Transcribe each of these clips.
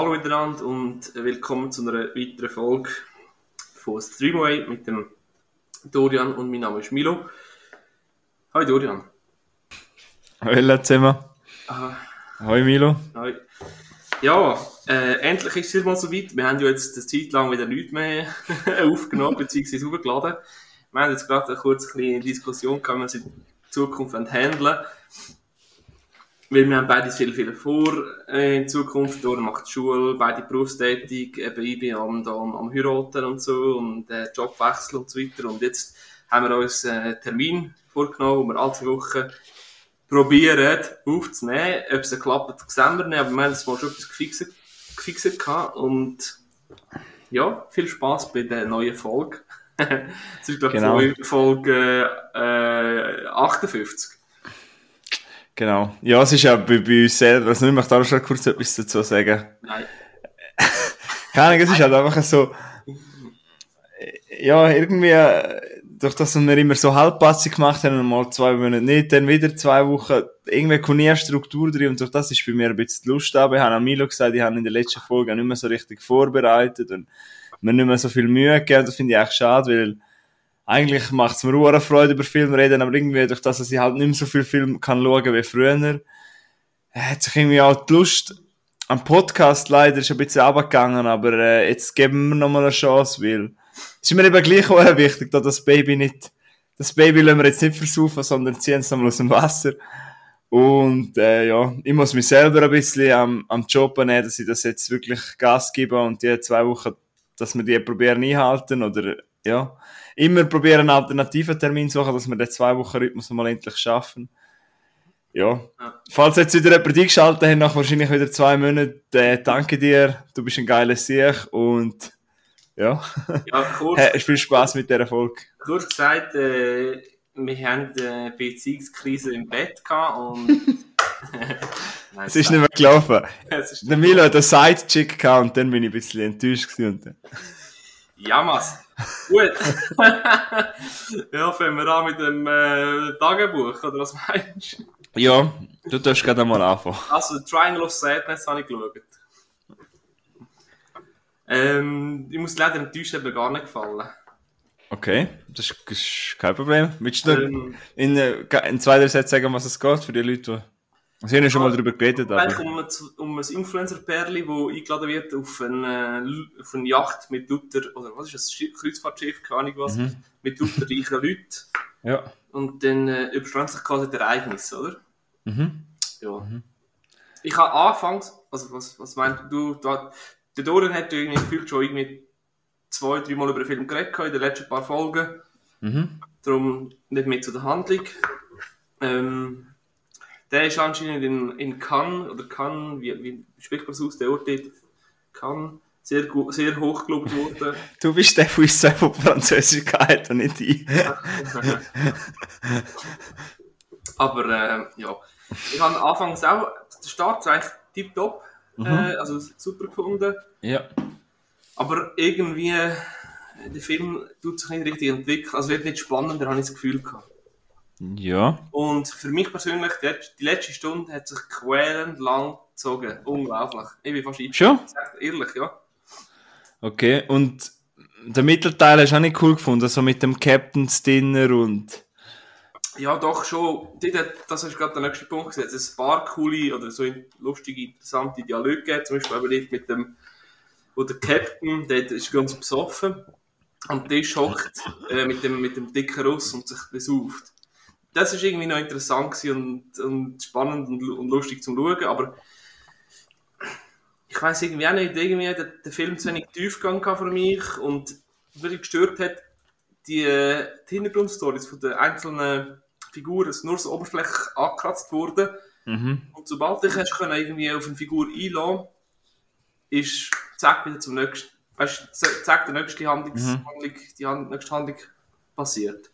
Hallo miteinander und willkommen zu einer weiteren Folge von Streamway mit dem Dorian und mein Name ist Milo. Hi Dorian. Hallo zusammen. Aha. Hi Milo. Hi. Ja, äh, endlich ist es mal soweit. Wir haben ja jetzt eine Zeit lang wieder nichts mehr aufgenommen bzw. hochgeladen. Wir haben jetzt gerade eine kurze kleine Diskussion gehabt, wie wir es in Zukunft handeln. Weil wir haben beide viel, viel vor äh, in Zukunft. Dora macht Schule, beide berufstätig, eben ich bin am, am, am Heiraten und so und äh, Jobwechsel und so weiter. Und jetzt haben wir uns einen Termin vorgenommen, wo wir alle zwei Wochen probieren aufzunehmen. Ob es klappt, sehen wir nicht, aber wir haben es mal schon etwas gefixt, gefixt gehabt. Und ja, viel Spaß bei der neuen Folge. Es ist, glaube ich, Genau. Folge, Folge äh, 58. Genau. Ja, es ist ja bei, bei uns selber, also ich möchte auch schon kurz etwas dazu sagen. Nein. Keine Ahnung, es ist halt einfach so, ja, irgendwie, durch das wir immer so halbpassig gemacht haben mal zwei Monate nicht, dann wieder zwei Wochen, irgendwie kommt nie Struktur drin und durch das ist bei mir ein bisschen die Lust da. Ich habe an Milo gesagt, ich habe in der letzten Folge auch nicht mehr so richtig vorbereitet und mir nicht mehr so viel Mühe gegeben. Das finde ich echt schade, weil eigentlich macht es mir auch Freude über Film reden, aber irgendwie durch das, dass ich halt nicht mehr so viel Film kann schauen wie früher, äh, hat sich irgendwie auch die Lust am Podcast leider ist ein bisschen runtergegangen, aber äh, jetzt geben wir nochmal eine Chance, weil es ist mir eben gleich auch wichtig, dass das Baby nicht, das Baby lassen wir jetzt nicht versaufen, sondern ziehen es nochmal aus dem Wasser. Und äh, ja, ich muss mich selber ein bisschen am, am Job nehmen, dass ich das jetzt wirklich Gas gebe und die zwei Wochen, dass wir die probieren einhalten oder ja, immer probieren einen alternativen Termin zu suchen, dass wir den zwei Wochen Rhythmus mal endlich schaffen. Ja. Ja. Falls jetzt wieder jemand eingeschaltet hat, nach wahrscheinlich wieder zwei Monaten, äh, danke dir, du bist ein geiler Sieg und ja, Ja, kurz, viel Spaß mit dieser Folge. kurz gesagt, äh, wir haben eine Beziehungskrise im Bett gehabt und. Nein, Es ist nicht mehr gelaufen. Der Milo hat einen Sidechick gehabt und dann bin ich ein bisschen enttäuscht gewesen. Und dann- Ja, Mas. Gut. ja, fangen wir an mit dem äh, Tagebuch, oder was meinst du? Ja, du darfst gerade einmal anfangen. Also, Triangle of Sadness habe ich geschaut. Ähm, ich muss leider enttäuscht, hat mir gar nicht gefallen. Okay, das ist, kein Problem. Willst du Ähm, in, äh, in zwei, drei Sätzen sagen, was es geht für die Leute, die... Sie haben ja schon mal darüber geredet, aber... um, ein- um ein Influencer-Pärli, das eingeladen wird auf eine, äh, auf eine Yacht mit lauter, oder was ist das, Schiff- Kreuzfahrtschiff, keine Ahnung was, mit lauter reichen Leuten. Ja. Und dann äh, überstrahlen sich quasi die Ereignisse, oder? Mhm. Ja. Ich habe anfangs, also was, was meinst du, da, der Doran hat irgendwie gefühlt schon irgendwie zwei, drei Mal über den Film geredet in den letzten paar Folgen. Mhm. Darum nicht mehr zu der Handlung. Ähm, der ist anscheinend in, in Cannes, oder Cannes, wie, wie spricht man es aus, der Ort dort? Cannes, sehr, sehr hoch gelobt worden. Du bist der, der uns selber Französisch gehalten und nicht ich. Aber äh, ja, ich habe anfangs auch, der Start ist eigentlich tipptopp, äh, also super gefunden. Ja. Aber irgendwie, äh, der Film tut sich nicht richtig entwickeln, also wird nicht spannender, habe ich das Gefühl gehabt. Ja. Und für mich persönlich, die, letzte- die letzte Stunde hat sich quälend lang gezogen. Unglaublich. Ich bin fast Schon? Ehrlich, ja. Okay, und der Mittelteil hast du auch nicht cool gefunden, so mit dem Captain's Dinner und... Ja, doch schon. Das ist gerade der nächste Punkt gesetzt. Es ein paar coole oder so lustige, interessante Dialoge gegeben. Zum Beispiel eben mit dem, wo der Captain, der ist ganz besoffen, am Tisch hockt äh, mit, dem, mit dem dicken Russ und sich besauft. Das ist irgendwie noch interessant und, und spannend und, und lustig zum Schauen, aber ich weiß irgendwie auch nicht, irgendwie der, der Film zu wenig Tiefgang für mich und was mich gestört hat, die, die Hintergrundstories von den einzelnen Figuren sind nur so oberflächlich angekratzt worden. Mhm. Und sobald dich hast können irgendwie auf eine Figur einlassen, ist zack wieder zum nächsten, weißt zack die nächste Handlungs Handlung, die nächste Handlung passiert.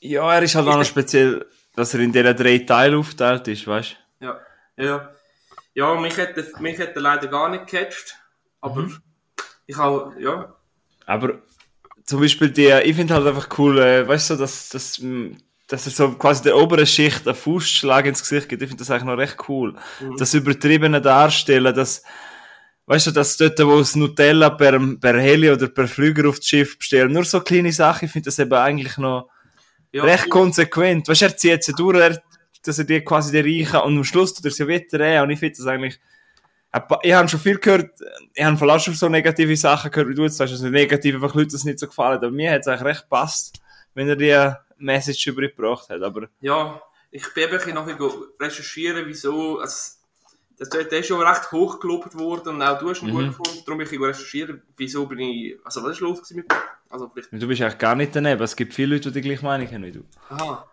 Ja, er ist halt auch noch speziell, dass er in diesen drei Teilen aufteilt ist, weißt Ja, ja. Ja, mich hätte, mich hätte leider gar nicht gecatcht, aber ich habe, ja, Aber zum Beispiel die, ich finde halt einfach cool, äh, weißt du, dass, dass, mh, dass er so quasi der oberen Schicht einen Fußschlag ins Gesicht gibt. Ich finde das eigentlich noch recht cool. Das übertriebene Darstellen, das, weißt du, dass dort, wo es Nutella per, per Heli oder per Flüger aufs Schiff bestellen, nur so kleine Sachen, ich finde das eben eigentlich noch Ja, recht konsequent. Weißt du, er zieht sie durch, er, dass er die quasi die Reichen und am Schluss tut er sie wieder rein und ich finde das eigentlich, ich habe schon viel gehört, ich habe von schon so negative Sachen gehört, wie du jetzt sagst, also negativ, einfach Leute das nicht so gefallen, aber mir hat es eigentlich recht gepasst, wenn er die Message übergebracht hat, aber Ja, ich bin eben ein bisschen go- recherchieren, wieso. Also, das, der ist schon recht hoch gelobt worden und auch du hast ihn gut gefunden. Darum bin ich go recherchieren, wieso bin ich. Also, was ist los mit. Also, vielleicht. du bist eigentlich gar nicht daneben, es gibt viele Leute, die die gleiche Meinung haben wie du. Aha.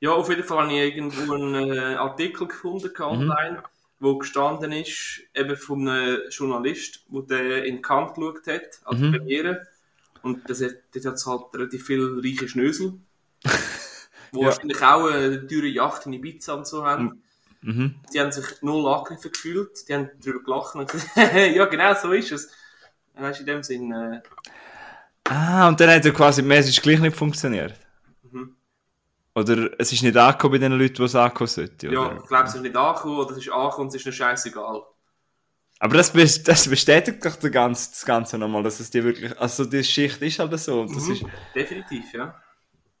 Ja, auf jeden Fall habe ich irgendwo einen äh, Artikel gefunden online, wo gestanden ist, eben von einem Journalist, der den in Kant geschaut hat, als Premiere. Und das hat, dort hat es halt relativ viele reiche Schnösel, die Ja. wahrscheinlich auch eine teure Yacht in Ibiza und so haben. Mhm. Die haben sich null angegriffen gefühlt, die haben darüber gelacht und gesagt, ja genau, so ist es. Weißt du, in dem Sinn, äh, Ah, und dann hat ja quasi die Message gleich nicht funktioniert. Mhm. Oder es ist nicht angekommen bei den Leuten, die es ankommen sollte. ja, Oder? ich glaube, es ist nicht angekommen oder es ist angekommen, es ist ihnen scheißegal. Aber das, das bestätigt doch das Ganze, das Ganze nochmal, dass es die wirklich, also die Schicht ist halt so. Und, das Mhm. ist, Definitiv, ja.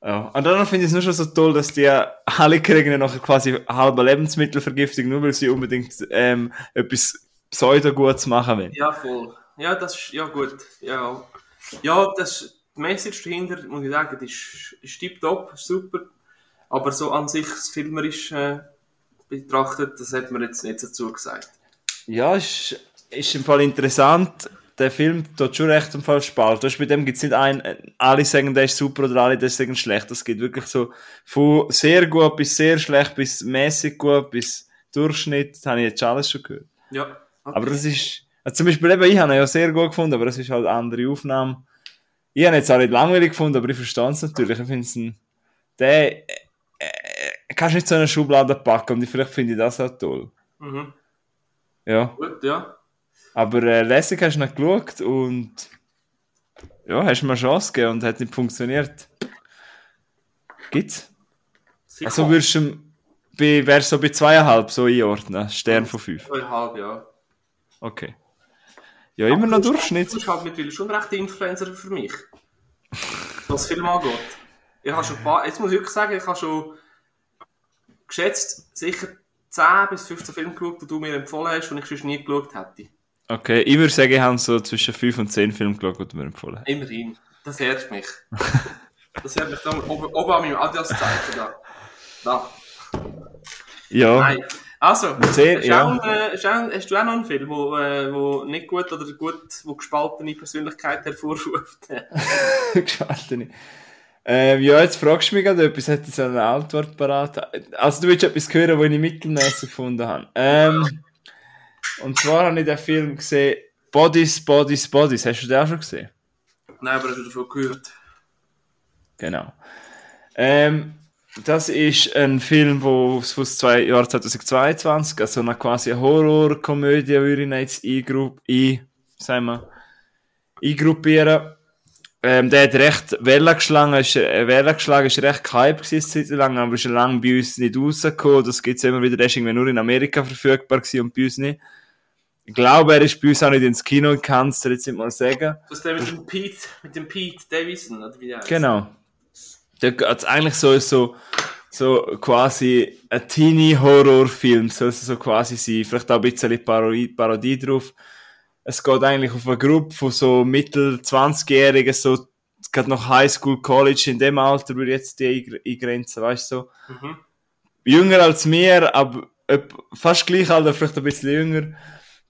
Ja. und dann finde ich es nur schon so toll, dass die alle kriegen ja noch quasi halbe Lebensmittelvergiftung, nur weil sie unbedingt ähm, etwas pseudo-Gutes machen wollen. Ja, voll. Ja, das ist, ja gut. Ja, ja das, die Message dahinter, muss ich sagen, die ist, ist tipptopp, super. Aber so an sich, das filmerisch äh, betrachtet, das hat man jetzt nicht dazu gesagt. Ja, ist, ist im Fall interessant. Der Film tut schon recht im Fall spalten. Weißt, bei dem gibt es nicht ein, alle sagen, der ist super oder alle, der sagen schlecht. Es geht wirklich so von sehr gut bis sehr schlecht bis mäßig gut bis Durchschnitt. Das habe ich jetzt alles schon gehört. Ja. okay. Aber das ist, also zum Beispiel eben, ich habe ihn ja sehr gut gefunden, aber es ist halt eine andere Aufnahme. Ich habe ihn jetzt auch nicht langweilig gefunden, aber ich verstehe es natürlich. Ich finde es ein, der, äh, äh, kannst nicht so eine Schublade packen und vielleicht finde ich das auch toll. Mhm. Ja. Gut, ja. Aber äh, lässig hast du nicht geschaut und ja, hast mir eine Chance gegeben und hat nicht funktioniert. Gibt's? Sicher. Also würdest du bei, wärst du so bei zweieinhalb so einordnen? Stern von fünf. Zweieinhalb, ja. Okay. Ja, immer noch Du Durchschnitt. bist halt mittlerweile schon ein rechter Influencer für mich. Was Film angeht. Ich habe schon ein paar, jetzt muss ich wirklich sagen, ich habe schon geschätzt sicher 10 bis 15 Filme geschaut, die du mir empfohlen hast, die ich sonst nie geschaut hätte. Okay, ich würde sagen, ich habe so zwischen fünf und zehn Filme geschaut, die mir empfohlen hast. Immerhin. Das ehrt mich. Das ehrt mich da oben, oben an meinem Adidas-Zeichen da. Da. Ja, Nein. Also, Zehn, hast, ja. auch, hast du auch noch einen Film, wo, äh, wo nicht gut oder gut, wo gespaltene Persönlichkeit hervorruft? gespaltene. Ähm, ja, jetzt fragst du mich gerade etwas, hätte ich so eine Antwort parat. Also du willst etwas hören, was ich mittelmäßig gefunden habe. Ähm, und zwar habe ich den Film gesehen, Bodies, Bodies, Bodies. Hast du den auch schon gesehen? Nein, aber hast du davon gehört? Genau. Ähm, das ist ein Film, wo aus zwei Jahr 2022, also eine quasi Horror-Komödie, würde ich jetzt eingrupp, ein, sagen wir, eingruppieren. Ähm, der hat recht Welle geschlagen, ist, äh, Welle geschlagen, ist recht gehypt gewesen, Zeit lang, aber ist schon lange bei uns nicht rausgekommen. Das gibt's immer wieder, der ist irgendwie nur in Amerika verfügbar gewesen und bei uns nicht. Ich glaube, er ist bei uns auch nicht ins Kino gekannt, das jetzt nicht mal sagen. Das ist der mit dem Pete, mit dem Pete Davison, oder wie der heißt. Genau. Da geht's eigentlich so, so, so quasi ein Teenie-Horrorfilm, soll es so quasi sein. Vielleicht auch ein bisschen Parodie, Parodie drauf. Es geht eigentlich auf eine Gruppe von so mittel 20-Jährigen, so, gerade noch Highschool, College, in dem Alter würde ich jetzt die eingr- eingrenzen, weißt du, so. Mhm. Jünger als mir, aber fast gleich alt, vielleicht ein bisschen jünger.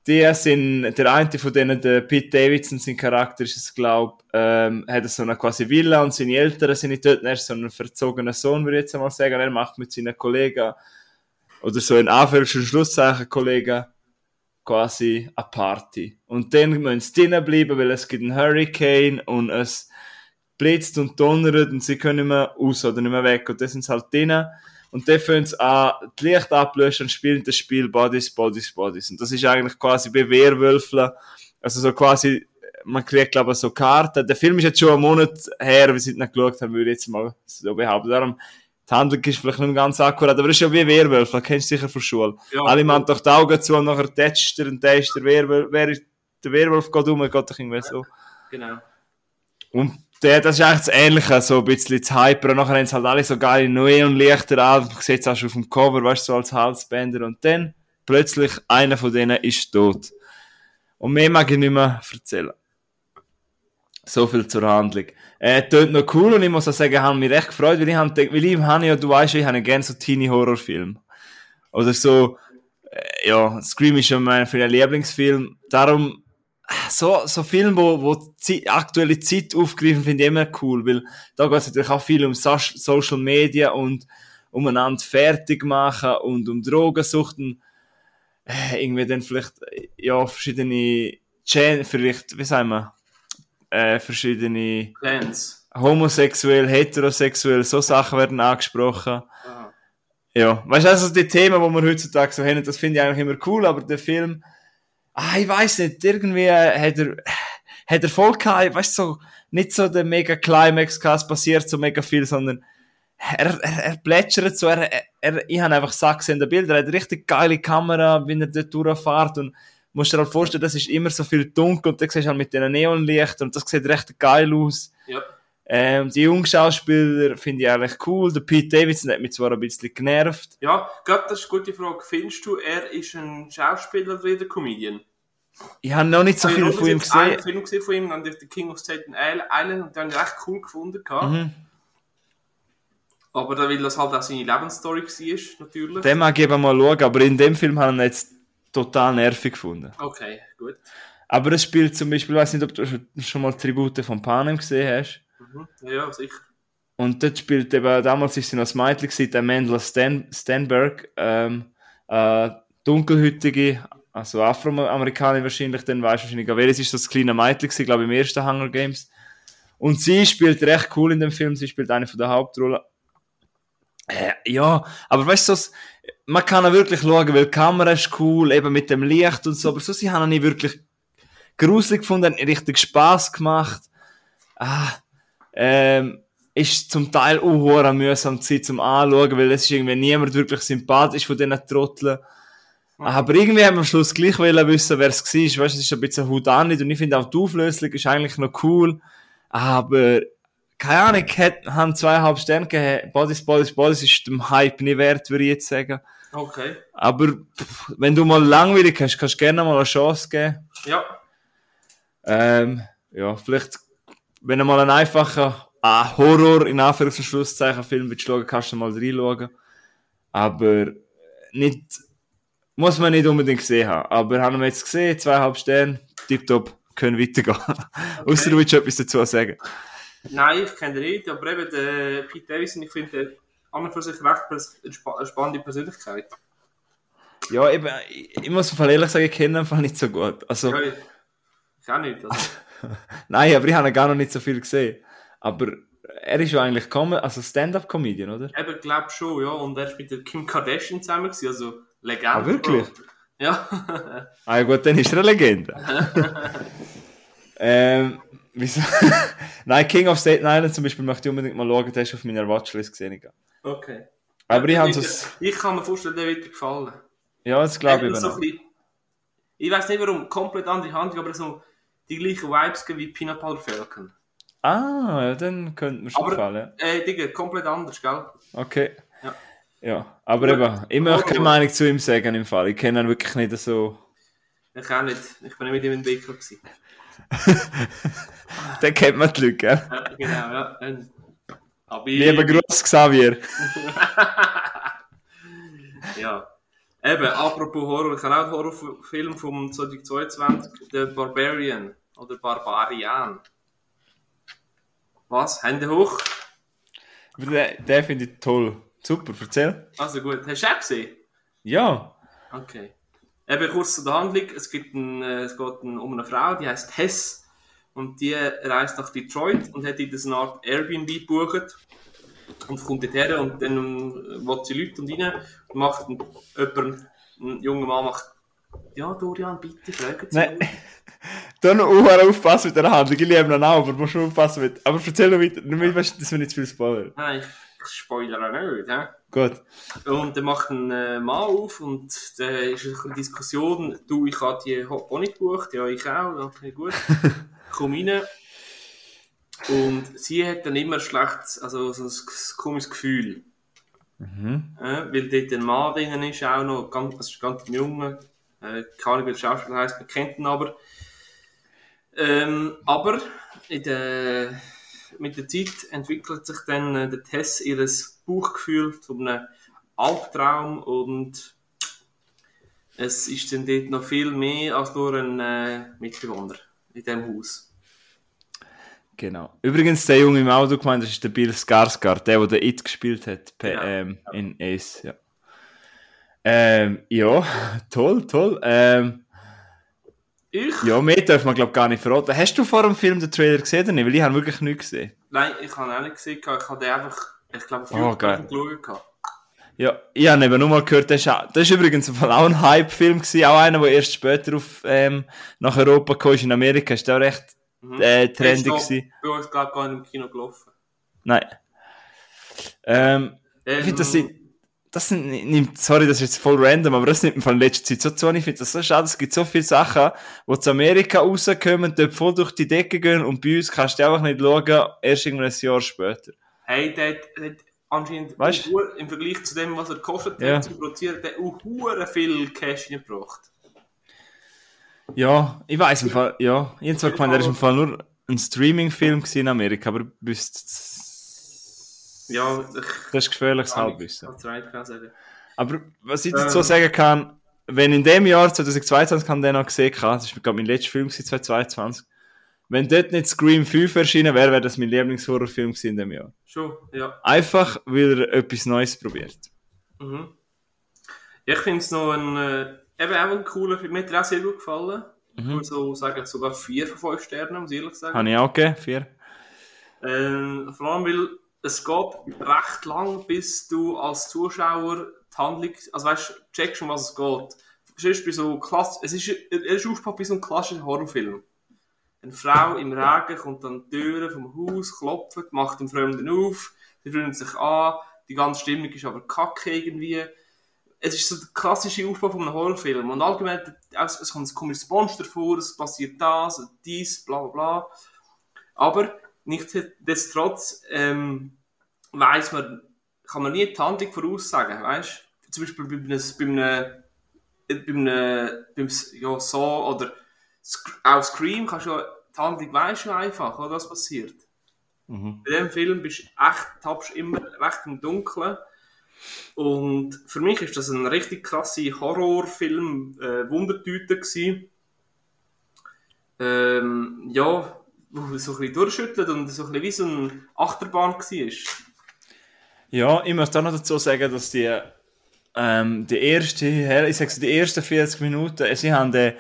Die sind, der eine von denen, der Pete Davidson, sein Charakter ist es, glaub, ähm, hat so eine quasi Villa und seine Eltern sind nicht dort, er ist so ein verzogener Sohn, würde ich jetzt einmal sagen, er macht mit seinen Kollegen, oder so in Anführungs- Schlusszeichen Kollegen, quasi eine Party. Und dann müssen sie drinnen bleiben, weil es gibt einen Hurricane und es blitzt und donnert und sie können nicht mehr raus oder nicht mehr weg. Und dann sind sie halt drinnen. Und sie an, die Licht ablöschen und spielen das Spiel Bodies, Bodies, Bodies. Und das ist eigentlich quasi bei Wehrwölfeln. Also so quasi, man kriegt glaube ich so Karten. Der Film ist jetzt schon einen Monat her, ich ihn nicht geschaut habe, würde ich jetzt mal so behaupten. Darum, die Handlung ist vielleicht nicht ganz akkurat, aber es ist ja wie Werwolf, das kennst du sicher von Schule. Ja, Alle machen doch die Augen zu und nachher tätscht er und der ist der Werwolf, wer ist, der Werwolf geht um, geht doch irgendwie so. Genau. Und der, das ist eigentlich das Ähnliche, so ein bisschen das Hyper. Und nachher haben sie halt alle so geile Neonlichter an. Man sieht es auch schon auf dem Cover, weißt du, so als Halsbänder. Und dann, plötzlich, einer von denen ist tot. Und mehr mag ich nicht mehr erzählen. So viel zur Handlung. Äh, tönt noch cool und ich muss auch sagen, ich habe mich recht gefreut, weil ich, hab, weil ich habe ja, du weißt, ich habe gerne so Teenie-Horrorfilme. Oder so, äh, ja, Scream ist ja mein Lieblingsfilm. Darum, so, so Filme, wo, wo die aktuelle Zeit aufgreifen, finde ich immer cool, weil da geht es natürlich auch viel um so Social Media und umeinander fertig machen und um Drogensucht und äh, irgendwie dann vielleicht, äh, ja, verschiedene Gen vielleicht, wie sagen wir, äh, verschiedene Clans. homosexuell, heterosexuell, so Sachen werden angesprochen. Aha. Ja, weißt du, also die Themen, die wir heutzutage so haben, das finde ich eigentlich immer cool, aber der Film, ah, ich weiß nicht, irgendwie hat er, hat er voll gehabt, weißt so, nicht so der mega Climax gehabt, es passiert so mega viel, sondern er, er, er plätschert so, er, er, ich habe einfach Sachen gesehen, der Bilder, er hat richtig geile Kamera, wie er dort durchfährt und musst dir halt vorstellen, das ist immer so viel dunkel und dann siehst du halt mit den Neonlichtern und das sieht recht geil aus. Ja. Ähm, die jungen Schauspieler finde ich eigentlich cool. Der Pete Davidson hat mich zwar ein bisschen genervt. Ja, gerade das ist eine gute Frage. Findest du, er ist ein Schauspieler oder ein Comedian? Ich habe noch nicht so Ich viel habe von ihm jetzt einen gesehen. Film gesehen von ihm, dann The King of Staten Island, und den habe ich recht cool gefunden. Mhm. Aber da, weil das halt auch seine Lebensstory war, natürlich. Den mag ich mal schauen, aber in dem Film habe ich ihn jetzt total nervig gefunden. Okay, gut. Aber es spielt zum Beispiel, ich weiß nicht, ob du schon- schon mal Tribute von Panem gesehen hast. Mhm. Ja, sicher. Und dort spielt eben, damals ist sie noch gewesen, der Mendel Stan, Stanberg, ähm, äh, dunkelhütige, also Afroamerikaner wahrscheinlich, dann weißt wahrscheinlich, wer es ist, das kleine Mädchen gewesen, glaube ich, im ersten Hunger Games. Und sie spielt recht cool in dem Film, sie spielt eine von der Hauptrollen. Äh, ja, aber weißt du, man kann auch wirklich schauen, weil die Kamera ist cool, eben mit dem Licht und so, aber so, sie haben ihn nicht wirklich gruselig gefunden, richtig Spaß gemacht. Ah, ähm, ist zum Teil auch mühsam Zeit zum Anschauen, weil es ist irgendwie niemand wirklich sympathisch von diesen Trotteln. Aber irgendwie haben wir am Schluss gleich wollen wissen, wer es war. Weißt du, es ist ein bisschen Hut an und ich finde auch die Auflösung ist eigentlich noch cool. Aber, keine Ahnung, hat, haben zweieinhalb Sterne gegeben. Bodies, Bodies, Bodies ist dem Hype nicht wert, würde ich jetzt sagen. Okay. Aber, pff, wenn du mal langweilig hast, kannst du gerne mal eine Chance geben. Ja. Ähm, ja, vielleicht, wenn du mal einen einfachen ah, Horror, in Anführungs- und Film willst schauen, kannst du mal reinschauen. Aber nicht, muss man nicht unbedingt gesehen haben. Aber haben wir jetzt gesehen, zweieinhalb Sterne, tipptopp, können weitergehen. Außer du willst etwas dazu sagen. Nein, ich kenne den nicht, aber eben der Pete Davidson, ich finde den an und für sich recht eine spa- eine spannende Persönlichkeit. Ja, eben, ich, muss ehrlich sagen, ich kenne ihn einfach nicht so gut. Also, Ja, ich, ich auch nicht. Also, nein, aber ich habe ihn gar noch nicht so viel gesehen. Aber er ist ja eigentlich Com also Stand-Up-Comedian, oder? eben, glaube schon, ja. Und er ist mit der Kim Kardashian zusammen, gewesen, also Legende. Ah, wirklich? Ja. Ah ja gut, dann ist er eine Legende. ähm, wieso? Nein, King of Staten Island zum Beispiel möchte ich unbedingt mal schauen, der ist auf meiner Watchlist gesehen. ich. okay. Aber ich der so... Ich kann mir vorstellen, der wird dir gefallen. Ja, das glaube ich so auch. ein bisschen- Ich weiß nicht warum, komplett andere Handlung, aber so die gleichen Vibes wie Peanut Butter Falcon. Ah, ja, dann könnte mir schon Aber- gefallen. Äh, Digga, komplett anders, gell? Okay. Ja. Ja, aber eben, ich möchte keine Meinung zu ihm sagen im Fall. Ich kenne ihn wirklich nicht so... Ich auch nicht. Ich bin nicht mit ihm entwickelt gewesen. Den kennt man die Leute, gell? Ja, genau, ja. Aber ich, Lieber Gruß, Xavier. Ja. Eben, apropos Horror, ich habe auch einen Horrorfilm vom 2022, The Barbarian oder Barbarian. Was? Hände hoch? Den, den finde ich toll. Super, erzähl. Also gut, hast du auch gesehen? Ja. Okay. Eben kurz zu der Handlung. Es, gibt ein, äh, es geht um eine Frau, die heißt Hess. Und die reist nach Detroit und hat in eine Art Airbnb gebucht. Und kommt dorthin und dann ähm, will sie Leute und rein und macht ein, jemand, ein junger Mann macht, ja Dorian, bitte fragen Sie Nein. uns.» Da noch auch aufpassen mit der Handlung. Ich liebe ihn auch, aber musst schon aufpassen mit... Aber erzähl noch weiter. Nicht, weißt, dass wir nicht zu viel spoilern. Nein, ich spoilere nicht, hä? Gut. Und dann macht ein äh, Mann auf und da ist eine Diskussion, du, ich habe die Honey gebucht, ja, ich auch, okay, gut. Komm rein. Und sie hat dann immer schlecht, also so ein komisches Gefühl. Mhm. Äh, weil dort ein Mann drinnen ist, auch noch, ganz, also ganz ein Junge, äh, keine Ahnung, wie der Schauspieler heisst, man kennt ihn aber. Ähm, aber der, mit der Zeit entwickelt sich dann äh, der Tess ihres Bauchgefühl zu einem Albtraum und es ist dann dort noch viel mehr als nur ein äh, Mitbewohner in diesem Haus. Genau. Übrigens, der Junge im Auto gemeint, das ist der Bill Skarsgård, der, der It gespielt hat per, Ja. ähm, in Ace. Ja. Ähm, ja, toll, toll. Ähm, Ich? ja, mehr darf man, glaube ich, gar nicht verraten. Hast du vor dem Film den Trailer gesehen oder nicht? Weil ich habe wirklich nichts gesehen. Nein, ich habe ihn auch nicht gesehen, ich habe den einfach, ich glaube, Oh, auf geil. YouTube geschaut. Ja, ich habe eben nur mal gehört, das ist, auch, das ist übrigens auch ein Hype-Film gewesen, auch einer, der erst später auf, ähm, nach Europa kam, ist in Amerika, ist der auch recht Mhm. äh, noch gewesen. Bei uns, ich, gar nicht im Kino gelaufen. Nein. Ähm, Ähm, Ich finde, das sind, das nimmt, sorry, das ist jetzt voll random, aber das nimmt mir von letzter Zeit so zu. Ich finde das so schade. Es gibt so viele Sachen, die zu Amerika rauskommen, dort voll durch die Decke gehen und bei uns kannst du einfach nicht schauen, erst irgendwann ein Jahr später. Hey, der hat, anscheinend Weißt? im Vergleich zu dem, was er gekostet Ja. hat, zu produzieren, der auch viel Cash reingebracht. Ja, ich weiß im Fall, ja. Ich habe gemeint, er ist im Fall nur ein Streaming-Film in Amerika, aber wüsst, Ja, ich das ist gefährliches Halbwissen. Aber was ich dazu Ähm. sagen kann, wenn in dem Jahr 2022 kann den noch gesehen habe, das ist glaube mein letzter Film gewesen, 2022, wenn dort nicht Scream 5 erschienen wäre, wäre das mein Lieblingshorrorfilm in dem Jahr. Schon, ja. Einfach, weil er etwas Neues probiert. Mhm. Ich finde es noch ein, äh, eben auch ein cooler Film. Mir hat er auch sehr gut gefallen. Ich würde so sagen, sogar vier von fünf Sternen, muss ich ehrlich sagen. Habe ich auch gegeben, vier. Ähm, vor allem, weil es geht recht lang, bis du als Zuschauer die Handlung, also weißt du, checkst, um was es geht. Sonst bei so Klass es ist, er ist aufgebaut wie so ein klassischer Horrorfilm. Eine Frau im Regen kommt an die Türe vom Haus, klopft, macht den Fremden auf, sie freuen sich an, die ganze Stimmung ist aber kacke irgendwie. Es ist so der klassische Aufbau von einem Horrorfilm. Und allgemein, es es kommt ein komisches Monster vor, es passiert das, dies, bla bla bla. Aber nichtsdestotrotz ähm, weiß man, kann man nie die Handlung voraussagen, weißt Zum Beispiel bei einem, bei einem, bei einem, beim, ja, so, oder auch Scream kannst du ja, die Handlung weißt du einfach, oder, was passiert. Mhm. Bei dem Film bist du echt, tappst immer recht im Dunkeln. Und für mich ist das ein richtig krasse Horrorfilm, äh, Wundertüte gewesen. Ähm, ja, wo so ein bisschen durchschüttelt und so ein bisschen wie so eine Achterbahn war. Ja, ich muss da noch dazu sagen, dass die, ähm, die erste, ich sag's, die ersten 40 Minuten, sie haben den,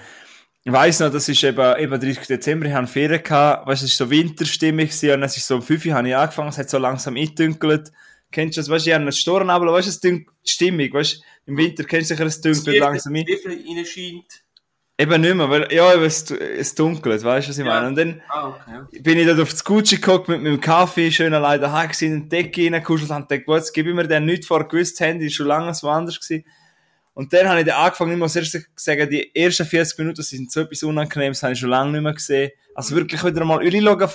ich weiss noch, das ist eben, eben 30. Dezember, ich hatte Ferien gehabt, weißt es war so winterstimmig und es ist so um 5 Uhr habe ich angefangen, es hat so langsam eingedünkelt. Kennst du das, weißt du, ich habe einen Storn, aber weißt du, es dünkt die Stimmung, weißt du, im Winter kennst du sicher, es dünkelt langsam ein. Rein scheint. Eben nicht mehr, weil, ja, es, es dunkelt, weißt du, was ich Ja. meine? Und dann, Ah, okay. bin ich dort auf das Gucci geguckt mit meinem Kaffee, schön allein daheim gewesen, in die Decke reingekuschelt und gut, jetzt gebe ich mir den nicht vor gewusst, Handy ist schon lange so anders gewesen. Und dann habe ich dann angefangen, ich muss erst sagen, die ersten 40 Minuten sind so etwas Unangenehmes, habe ich schon lange nicht mehr gesehen. Also wirklich wieder mal, ich schaue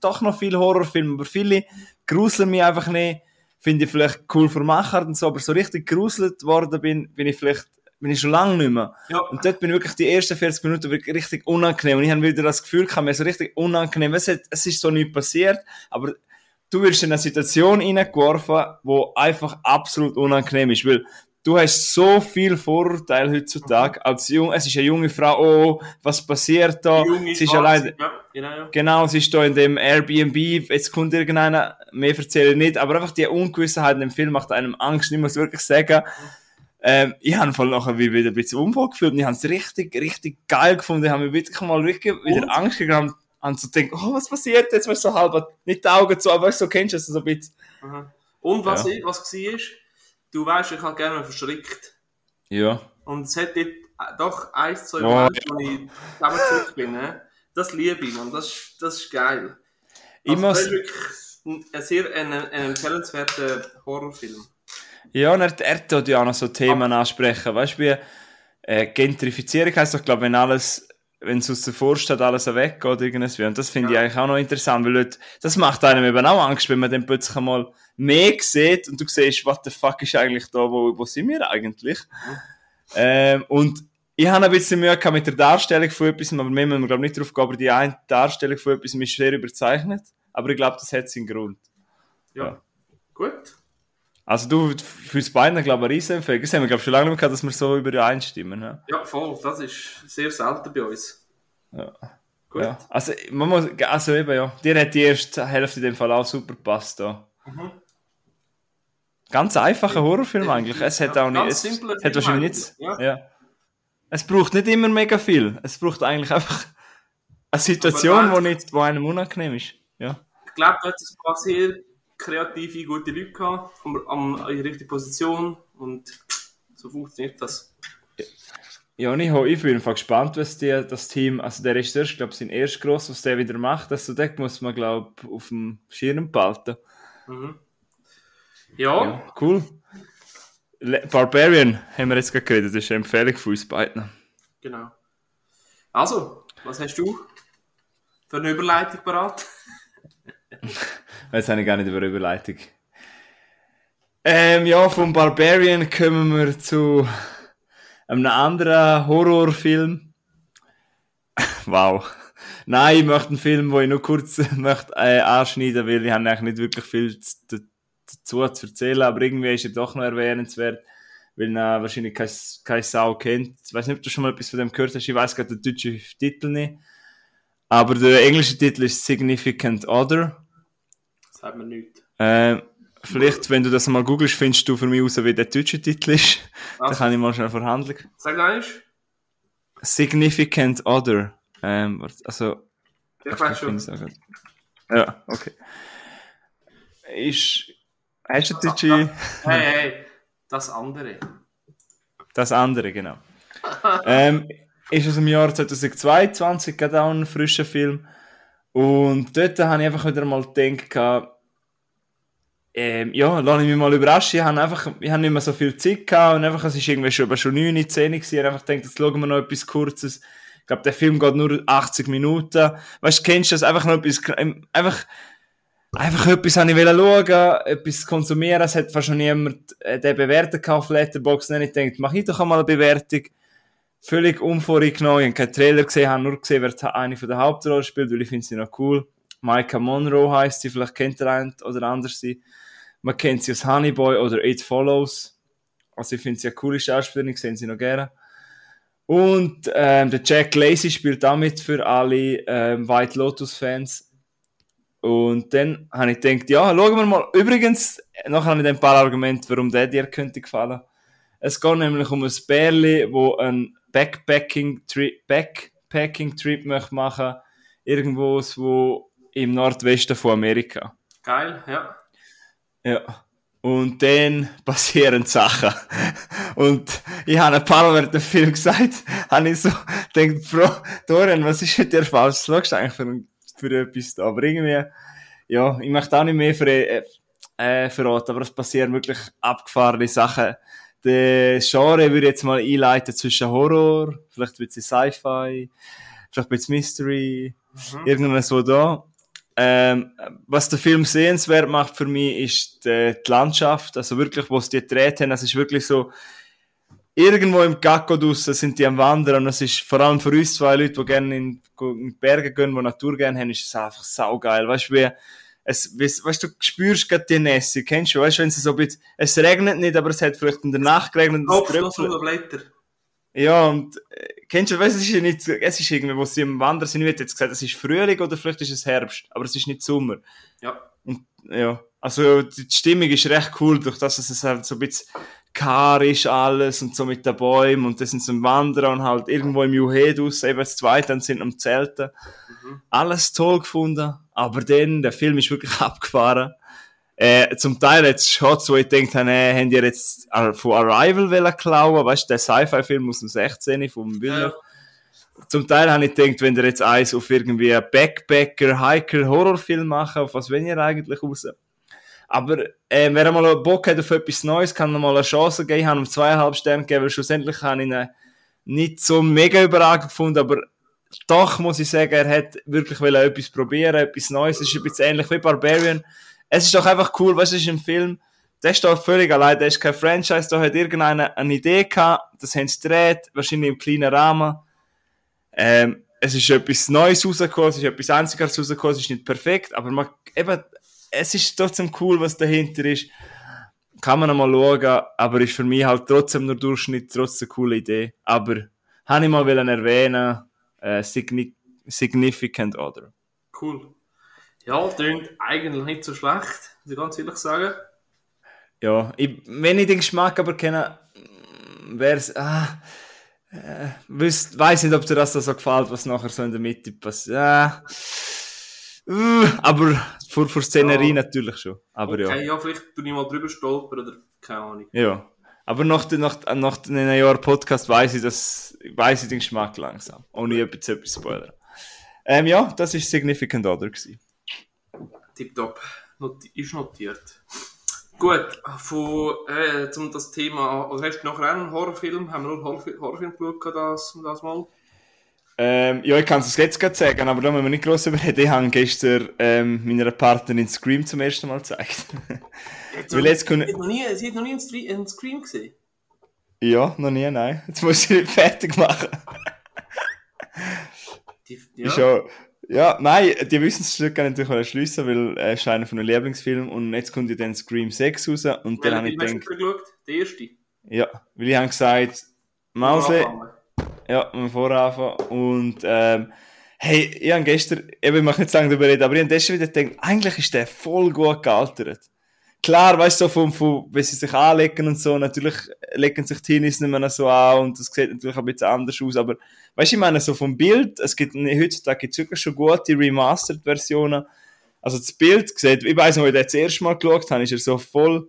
doch noch viele Horrorfilme, aber viele gruseln mich einfach nicht. Finde ich vielleicht cool für Macher und so, aber so richtig gruselt worden bin, bin ich vielleicht, bin ich schon lange nicht mehr. Ja. Und dort bin ich wirklich die ersten 40 Minuten wirklich richtig unangenehm. Und ich habe wieder das Gefühl gehabt, mir so richtig unangenehm. Es, hat, es ist so nichts passiert, aber du wirst in eine Situation hineingeworfen, wo einfach absolut unangenehm ist. Weil du hast so viel Vorurteil heutzutage als jung, es ist eine junge Frau, oh, was passiert da? Sie ist allein, Ja, genau, ja. Genau, sie ist da in dem Airbnb, jetzt kommt irgendeiner, mehr erzähle ich nicht, aber einfach die Ungewissheit in dem Film macht einem Angst, ich muss wirklich sagen, ähm, ich habe voll nachher wie wieder ein bisschen unwohl gefühlt und ich habe es richtig, richtig geil gefunden, ich habe mir wirklich mal wirklich wieder Und? Angst gegraben, an zu denken, oh, was passiert jetzt, weißt du, so halb, nicht die Augen zu, aber weißt du, so kennst du es so ein bisschen. Aha. Und was, Ja. ich, was war, du weißt, ich habe gerne verschreckt. Ja. Und es hat dort äh, doch ein, zwei Ja. Momente, wo ich zusammen zurück bin. Ne? Das liebe ich, und das, ist- das ist geil. Ich muss- das ist wirklich ein sehr ein, ein empfehlenswerter Horrorfilm. Ja, und er, er tut ja auch noch so Themen ansprechen. Weißt du, wie äh, Gentrifizierung heisst doch, glaube wenn alles, wenn es aus der Vorstadt alles weggeht, irgendwas. Und das finde Ja. ich eigentlich auch noch interessant, weil Leute, das macht einem eben auch Angst, wenn man dann plötzlich einmal mehr sieht und du siehst, what the fuck ist eigentlich da, wo, wo sind wir eigentlich? Ähm, und ich habe ein bisschen Mühe mit der Darstellung von etwas, aber mehr müssen wir, glaube ich, nicht drauf gehen, aber die eine Darstellung von etwas ist schwer überzeichnet. Aber ich glaube, das hat seinen Grund. Ja. Ja. Gut. Also du, fürs Beine, glaube ich, eine Riesenempfehlung. Das haben wir, glaube ich, schon lange nicht mehr gehabt, dass wir so übereinstimmen. Ja. Ja, voll. Das ist sehr selten bei uns. Ja. Gut. Ja. Also, man muss, also eben, ja. Dir hat die erste Hälfte in dem Fall auch super gepasst. Da. Mhm. Ganz einfacher Horrorfilm eigentlich. Es hat auch nicht, es hat wahrscheinlich nichts. ja. Ja. Es braucht nicht immer mega viel. Es braucht eigentlich einfach eine Situation, Aber wo nicht, wo einem unangenehm ist. Ja. Ich glaube, da hat es ein paar sehr kreative, gute Leute gehabt, in der richtigen Position und so funktioniert das. Ja, und ich, ich bin einfach gespannt, was die, das Team, also der ist erst, glaube ich, sein erst gross, was der wieder macht. Also, den muss man, glaube ich, auf dem Schirm behalten. Mhm. Ja, Ja, cool. Le Barbarian haben wir jetzt gerade geredet, das ist eine Empfehlung von uns beiden. genau. Also, was hast du für eine Überleitung parat? Jetzt habe ich gar nicht über Überleitung. Ähm, ja, vom Barbarian kommen wir zu einem anderen Horrorfilm. wow. Nein, ich möchte einen Film, wo ich nur kurz möchte, äh, anschneiden weil ich habe eigentlich nicht wirklich viel zu- dazu zu erzählen, aber irgendwie ist er doch noch erwähnenswert, weil ihn äh, wahrscheinlich kein, kein Sau kennt. Ich weiß nicht, ob du schon mal etwas von dem gehört hast, ich weiß gerade den deutschen Titel nicht. Aber der englische Titel ist Significant Other. Das sagt mir nichts. Ähm, vielleicht, wenn du das mal googelst, findest du für mich raus, wie der deutsche Titel ist. Da Also, kann ich mal schnell verhandeln. sag eins. Significant Other. Ähm, also, Ich weiß schon. Ja, okay. Ist, deutsche, Hey, hey, das andere. das andere, genau. ähm, ist aus dem Jahr 2022, gerade auch ein frischer Film. Und dort habe ich einfach wieder mal gedacht, ähm, ja, lass ich mich mal überraschen. Ich habe einfach, ich habe nicht mehr so viel Zeit gehabt und einfach, es ist irgendwie schon, schon 9, 10 gewesen. Ich habe einfach gedacht, jetzt schauen wir noch etwas Kurzes. Ich glaube, der Film geht nur 80 Minuten. Weißt du, kennst du das? Einfach noch etwas, einfach, einfach etwas habe ich schauen, etwas konsumieren. Es hat fast schon niemand äh, den bewertet auf Letterboxd. Dann ich gedacht, mach ich doch einmal eine Bewertung. Völlig unvorgenommen. Ich habe keinen Trailer gesehen, habe nur gesehen, wer eine von der Hauptrollen spielt, weil ich finde sie noch cool. Micah Monroe heißt sie, vielleicht kennt ihr einen oder andere sie. Man kennt sie als Honeyboy oder It Follows. Also ich finde sie eine coole Schauspielerin, ich sehe sie noch gerne. Und ähm, der Jack Lacey spielt damit für alle ähm, White Lotus Fans. Und dann habe ich gedacht, ja, schauen wir mal. Übrigens, noch habe ich ein paar Argumente, warum der dir könnte gefallen. Es geht nämlich um ein Bärli, wo ein Backpacking-Trip Backpacking -Trip möchte machen irgendwo wo im Nordwesten von Amerika. Geil, ja. Ja. Und dann passieren Sachen. Und ich habe ein paar Mal dem Film gesagt, habe ich so gedacht, Bro, Dorian, was ist mit dir falsch? Was schaust du eigentlich für, ein- für etwas da? Aber irgendwie, ja, ich möchte auch nicht mehr für, äh, äh, verraten, aber es passieren wirklich abgefahrene Sachen. Der Genre würde ich jetzt mal einleiten zwischen Horror, vielleicht ein bisschen Sci-Fi, vielleicht ein bisschen Mystery, Mhm. irgendwas so da. Ähm, was der Film sehenswert macht für mich, ist die, die Landschaft. Also wirklich, wo sie die gedreht haben, es ist wirklich so, irgendwo im Gacko draussen sind die am Wandern und es ist vor allem für uns zwei Leute, die gerne in, in die Berge gehen, die Natur gerne haben, ist es einfach saugeil. Weißt du, wie, es, weißt du, du spürst gerade die Nässe, kennst du, weißt du, wenn es so ein bisschen, es regnet nicht, aber es hat vielleicht in der Nacht geregnet, Blätter. Ja, und äh, kennst du, weißt, es ist ja nicht, es ist irgendwie, wo sie am Wandern sind, hätte jetzt gesagt, es ist Frühling oder vielleicht ist es Herbst, aber es ist nicht Sommer. Ja. Und ja, also die Stimmung ist recht cool, durch das dass es halt so ein bisschen kar ist alles und so mit den Bäumen und das sind so am Wandern und halt irgendwo im Juhe draussen, eben das zweite, dann sind am Zelten. Alles toll gefunden, aber dann, der Film ist wirklich abgefahren. Äh, zum Teil jetzt Shots, wo ich denkt habe, äh, haben die jetzt äh, von Arrival wollen klauen, weißt du, der Sci-Fi-Film aus dem 16. vom Villeneuve. zum Teil habe ich gedacht, wenn ihr jetzt eins auf irgendwie Backpacker, Hiker, Horrorfilm machen, auf was wenn ihr eigentlich raus? Aber äh, wer mal Bock hat auf etwas Neues, kann noch mal eine Chance geben. Ich habe ihm zweieinhalb Sterne gegeben, weil schlussendlich habe ich ihn nicht so mega überragend gefunden, aber doch muss ich sagen, er hat wirklich etwas probieren, etwas Neues. Es ist ein bisschen ähnlich wie Barbarian. Es ist doch einfach cool, was ist ein Film, der ist doch völlig allein, der ist kein Franchise, da hat irgendeiner eine Idee gehabt, das haben sie gedreht, wahrscheinlich im kleinen Rahmen. Ähm, es ist etwas Neues rausgekommen, es ist etwas Einziges rausgekommen, es ist nicht perfekt, aber man, eben, es ist trotzdem cool, was dahinter ist. Kann man einmal schauen, aber ist für mich halt trotzdem nur Durchschnitt, trotzdem eine coole Idee. Aber, habe ich mal erwähnen, äh, Signi Significant Other. Cool. Ja, klingt eigentlich nicht so schlecht, muss ich ganz ehrlich sagen. Ja, ich, wenn ich den Geschmack aber kenne, wäre es. Ah, äh, weiß nicht, ob dir das so gefällt, was nachher so in der Mitte passiert. Äh, uh, aber vor, vor Szenerie ja. natürlich schon. Aber okay, ja. ja, vielleicht bin ich mal drüber stolpern oder keine Ahnung. Ja. Aber nach, nach, nach einem Jahr Podcast weiß ich, das, weiß ich den Geschmack langsam. Ohne etwas, etwas spoilern. Ähm, ja, das war Significant Other. Tipptopp. Not ist notiert. Gut, von, äh, zum das Thema, also hast du noch einen Horrorfilm? Haben wir nur Horrorfilm geschaut das, das mal? Ähm, ja, ich kann es jetzt gerade sagen, aber da müssen wir nicht groß überreden. Ich habe gestern ähm, meiner Partnerin Scream zum ersten Mal gezeigt. Weil jetzt können... sie, hat noch nie, sie hat noch nie einen Scream gesehen? Ja, noch nie, nein. Jetzt muss ich nicht fertig machen. Die, ja. Ist ja, ja, nein, die wissen das Stück natürlich erschliessen, weil es ist einer von den Lieblingsfilmen und jetzt kommt ja dann Scream 6 raus und dann habe ich gedacht... Der erste? Ja, weil ich habe gesagt, Mause... Ja, wir voranfangen und ähm, hey, ich habe gestern, ich möchte nicht sagen darüber reden, aber ich habe gestern wieder gedacht, eigentlich ist der voll gut gealtert. Klar, weißt du, so vom, wenn sie sich anlegen und so, natürlich legen sich Teenies nicht mehr so an und das sieht natürlich ein bisschen anders aus, aber weißt du, ich meine, so vom Bild, es gibt, heutzutage gibt es wirklich schon gute Remastered-Versionen. Also das Bild sieht, ich weiß noch, als ich das erste Mal geschaut habe, ist er so voll,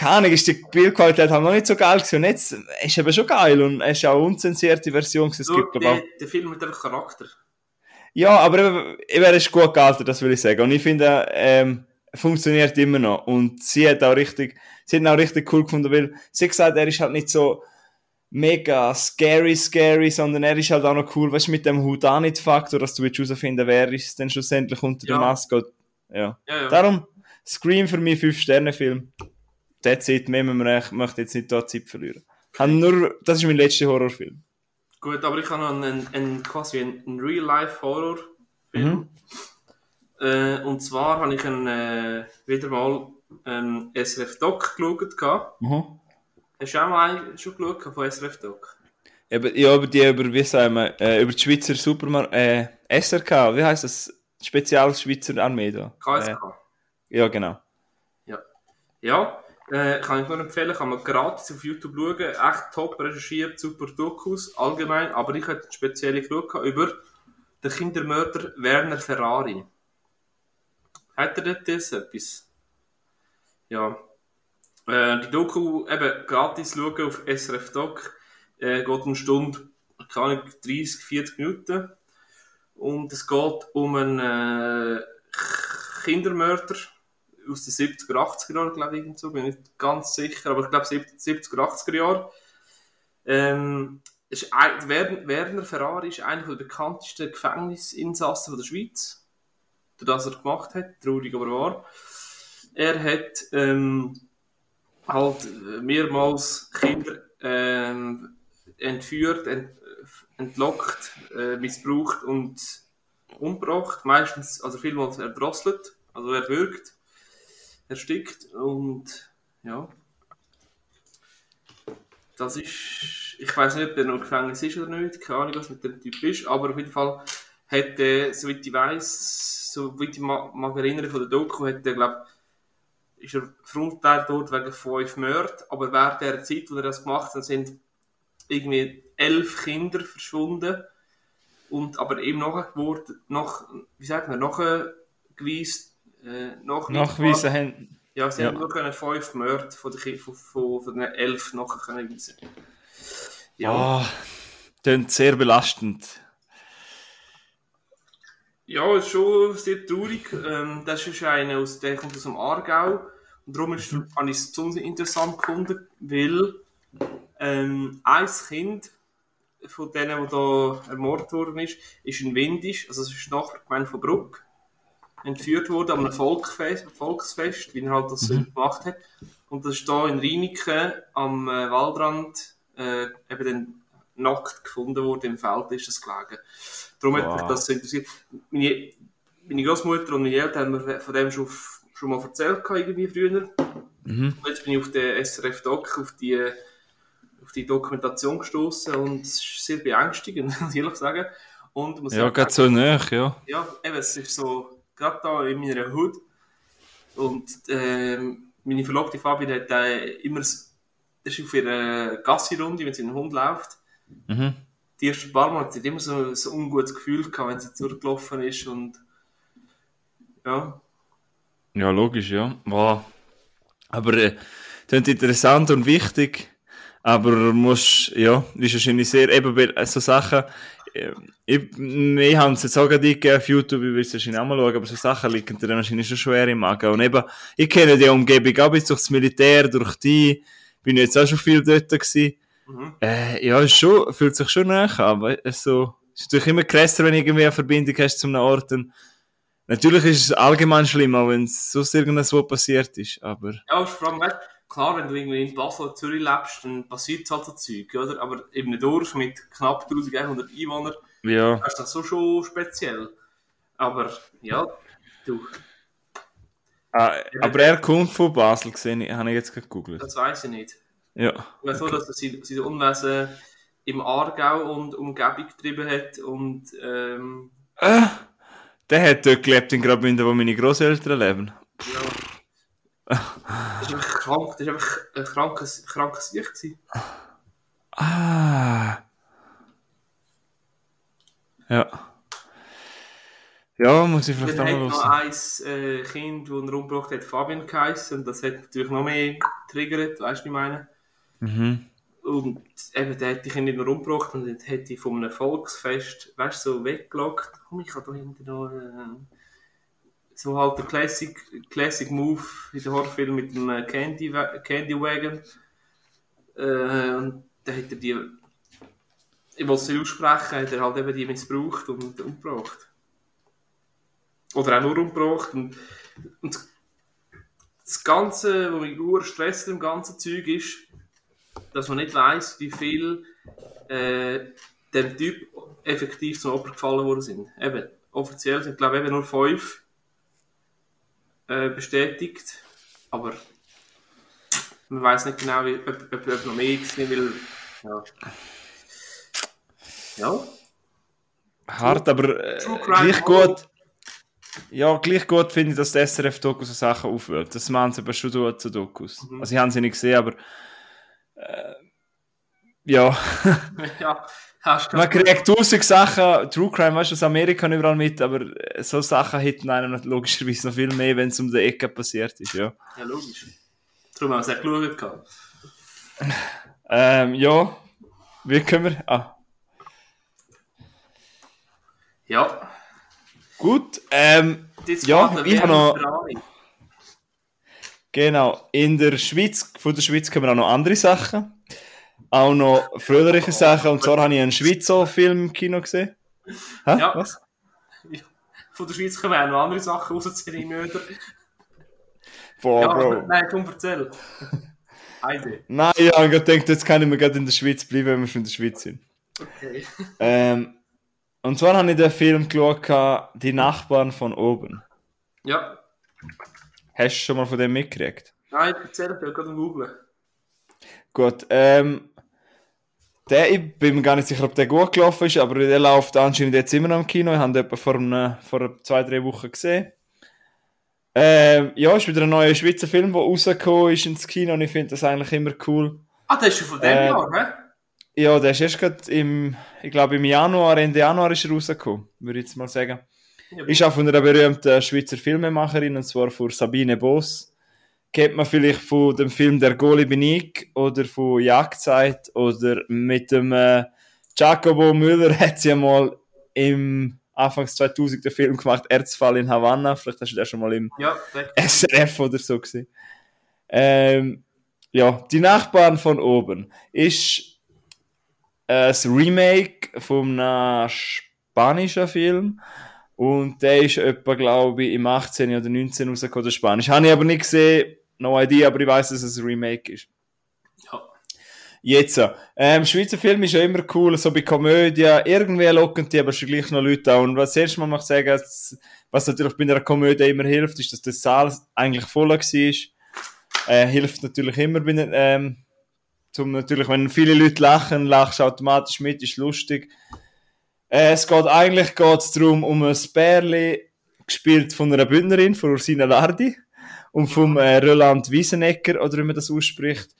keine Ahnung, ist die Bildqualität halt noch nicht so geil gewesen. Und jetzt ist aber schon geil und es ist auch eine unzensierte Version. Es gibt, der, auch, der Film hat einfach Charakter. Ja, aber er ist gut gealtert, das will ich sagen. Und ich finde, ähm, funktioniert immer noch. Und sie hat auch richtig, sie hat ihn auch richtig cool gefunden, weil sie hat gesagt, er ist halt nicht so mega scary, scary, sondern er ist halt auch noch cool, weißt du, mit dem Houdanit-Faktor, dass du herausfinden wer ist denn schlussendlich unter ja. der Maske. Ja. ja, ja. Darum, Scream für mich 5-Sterne-Film. That's it, mehr möchte jetzt nicht da Zeit verlieren. Nur, das ist mein letzter Horrorfilm. Gut, aber ich habe noch einen, einen quasi einen Real-Life-Horrorfilm. Mhm. Äh, und zwar habe ich einen, äh, wieder mal einen SRF-Doc geschaut. Mhm. Hast du auch mal schon geschaut von SRF-Doc? Ja, über die, über, wie sagen wir, äh, über die Schweizer Supermarkt, äh, SRK, wie heißt das? Spezial Schweizer Armee da. KSK. Äh, ja, genau. Ja. Ja, äh, kann ich nur empfehlen, kann man gratis auf YouTube schauen. Echt top recherchiert, super Dokus, allgemein. Aber ich hatte speziell geschaut über den Kindermörder Werner Ferrari. Hat er das etwas? Ja. Äh, die Doku eben gratis schauen auf SRF Doc. Äh, geht eine Stunde, Ahnung, 30, 40 Minuten. Und es geht um einen äh, Kindermörder aus den 70er, 80er Jahren, glaube ich, so. bin nicht ganz sicher, aber ich glaube 70er, 80er Jahre. Ähm, ist, Werner Ferrari ist einer der bekanntesten Gefängnisinsassen der Schweiz das er gemacht hat, traurig aber wahr. Er hat ähm, halt mehrmals Kinder ähm, entführt, ent, entlockt, äh, missbraucht und umgebracht. Meistens, also vielmals erdrosselt, also er wirkt, erstickt und ja. Das ist, ich weiß nicht, ob er noch im Gefängnis ist oder nicht, keine Ahnung, was mit dem Typ ist, aber auf jeden Fall hat er, soweit ich weiß, so wie ich mich erinnere von der Doku, hat er, glaube ist er verurteilt dort wegen fünf Mörden, aber während der Zeit, wo er das gemacht hat, sind irgendwie elf Kinder verschwunden und aber eben nachher geworden, nach, wie sagt man, nachgewiesen, äh, nach nachweisen haben. Ja, sie ja. haben nur können fünf Mörder von den, von, von, von den elf nachher können weisen. Ja. Oh. Klingt sehr belastend. Ja, ist schon sehr traurig. Ähm, das ist einer, aus, der kommt aus dem Aargau. Und darum ist, Mhm. habe ich es besonders interessant gefunden, weil ähm, ein Kind von denen, der da ermordet worden ist, ist ein Windisch, also es ist nachher gemeint von Bruck, entführt worden an einem Volksfest, Volksfest wie er halt das so gemacht hat. Und das ist da in Rheiniken am äh, Waldrand äh, eben dann nackt gefunden worden, im Feld ist das gelegen. Darum hat mich Wow. das so interessiert. Meine, meine Großmutter und meine Eltern haben mir von dem schon, schon mal erzählt, irgendwie früher. Mhm. Und Jetzt bin ich auf den SRF Doc, auf die, auf die Dokumentation gestoßen und es ist sehr beängstigend, muss ich ehrlich sagen. Und muss Ja, geht so nah, ja. ja, eben, es ist so, gerade da in meiner Hut. Und ähm, meine Verlobte Fabi hat äh, immer, das ist auf ihrer Gassi-Runde, wenn sie einen Hund läuft. Mhm. Die ersten paar Mal hat sie immer so, so ein ungutes Gefühl gehabt, wenn sie durchgelaufen ist. Und ja, Ja, logisch, ja. Wow. Aber äh, klingt interessant und wichtig. Aber muss, ja, ist wahrscheinlich sehr, eben bei äh, so Sachen, äh, ich, wir haben es jetzt auch gerade eingegeben auf YouTube, ich will es wahrscheinlich auch mal schauen, aber so Sachen liegen dir dann wahrscheinlich schon schwer im Magen. Und eben, ich kenne die Umgebung auch bis durchs Militär, durch die, bin jetzt auch schon viel dort gewesen. mhm. Äh, ja, schon, fühlt sich schon nach, aber es so, ist natürlich immer krasser, wenn du irgendwie eine Verbindung hast zu einem Ort. Und natürlich ist es allgemein schlimm, auch wenn es sonst irgendwas passiert ist, aber ja, vor allem, weißt, klar, wenn du irgendwie in Basel oder Zürich lebst, dann passiert halt so Zeug, oder? Aber eben Dorf mit knapp 1100 Einwohnern, ja, ist das so schon speziell. Aber ja, du, Ah, aber er kommt von Basel gesehen, habe ich jetzt gerade gegoogelt. das weiß ich nicht. Ja, Ich weiß nur, dass er sein Unwesen im Aargau und Umgebung getrieben hat und ähm, äh, der hat dort gelebt in Graubünden, wo meine Großeltern leben. ja. Das ist einfach krank, das ist einfach ein krankes, krankes gewesen. Ah. Ja. Ja, muss ich vielleicht auch mal noch hören. ein äh, Kind, das er umgebracht hat, Fabian geheißen. Und das hat natürlich noch mehr getriggert, weißt du, wie ich meine? Mhm. Und eben, der hat die Kinder noch umgebracht und dann hat die von einem Volksfest, weißt du, so weggelockt. Komm, ich kann da hinten noch. Äh, so halt der Classic, Classic Move in den Horrorfilm mit dem äh, Candy, Candy Wagon. Äh, und dann hat er die. Ich wollte es nicht aussprechen, hat er halt eben die missbraucht und umgebracht. Oder auch nur umgebracht. Und, und das Ganze, was mich nur stresst im ganzen Zeug ist, dass man nicht weiß, wie viel äh, dem Typ effektiv zum Opfer gefallen worden sind. Eben, offiziell sind, glaube ich, eben nur fünf äh, bestätigt, aber man weiß nicht genau, wie, ob, ob, ob noch mehr sind, weil, ja. Ja, Hart, aber äh, gleich gut. Ja, gleich gut finde ich, dass der SRF-Doku so Sachen aufwählt. Das machen sie aber schon gut zu Dokus. Mhm. Also, ich habe sie nicht gesehen, aber. Äh, ja, ja, hast man kriegt tausend Sachen, True Crime, weißt du, aus Amerika überall mit, aber so Sachen hätten einem logischerweise noch viel mehr, wenn es um die Ecke passiert ist, ja. Ja, logisch. Darum haben wir es auch geschaut. Ähm, ja, wie können wir. Ah, Ja, gut, ähm, jetzt Ja, ich habe noch-. Genau, in der Schweiz, von der Schweiz kommen auch noch andere Sachen. Auch noch fröhliche Sachen. Und zwar habe ich einen Schweizer Film im Kino gesehen. Hä? Ja. Was? Von der Schweiz kommen auch noch andere Sachen rausziehen, Mörder. Boah, Ja, Bro. nein, komm, erzähl. Heide. Nein, ich habe gedacht, jetzt kann ich mir gerade in der Schweiz bleiben, wenn wir schon in der Schweiz sind. Okay. Ähm, und zwar habe ich den Film geschaut, Die Nachbarn von oben. Ja, Hast du schon mal von dem mitgekriegt? nein, erzähl, ich will gerade googlen. Gut, ähm, der, ich bin mir gar nicht sicher, ob der gut gelaufen ist, aber der läuft anscheinend jetzt immer noch im Kino. Ich habe den etwa vor, einem, vor zwei, drei Wochen gesehen. Ähm, ja, ist wieder ein neuer Schweizer Film, der rausgekommen ist ins Kino und ich finde das eigentlich immer cool. Ah, das ist schon von dem Äh, Jahr, hä? Ja, der ist erst gerade im, ich glaube im Januar, Ende Januar ist er rausgekommen, würde ich jetzt mal sagen. Ja, Ist auch von einer berühmten Schweizer Filmemacherin, und zwar von Sabine Boss. Kennt man vielleicht von dem Film Der Goli bin ich oder von Jagdzeit oder mit dem äh, Jacobo Müller hat sie mal im Anfangs 2000 den Film gemacht, Erzfall in Havanna. Vielleicht hast du das schon mal im Ja. SRF oder so gesehen. Ähm, ja, die Nachbarn von oben ist äh, das Remake von einem spanischen Film. Und der ist etwa, glaube ich, im 18. oder 19. rausgekommen, der Spanisch. Habe ich aber nicht gesehen, no idea, aber ich weiß, dass es ein Remake ist. Ja. Jetzt, ähm, Schweizer Film ist ja immer cool, so bei Komödie, irgendwie locken die aber schon gleich noch Leute an. Und was zuerst mal möchte ich sagen, was natürlich bei einer Komödie immer hilft, ist, dass der Saal eigentlich voll war. Äh, hilft natürlich immer, bei, einer, ähm, zum natürlich, wenn viele Leute lachen, lachst du automatisch mit, ist lustig. Äh, es geht eigentlich geht's darum, um ein Bärli, gespielt von einer Bündnerin, von Ursina Lardi, und vom äh, Roland Wiesenecker, oder wie man das ausspricht.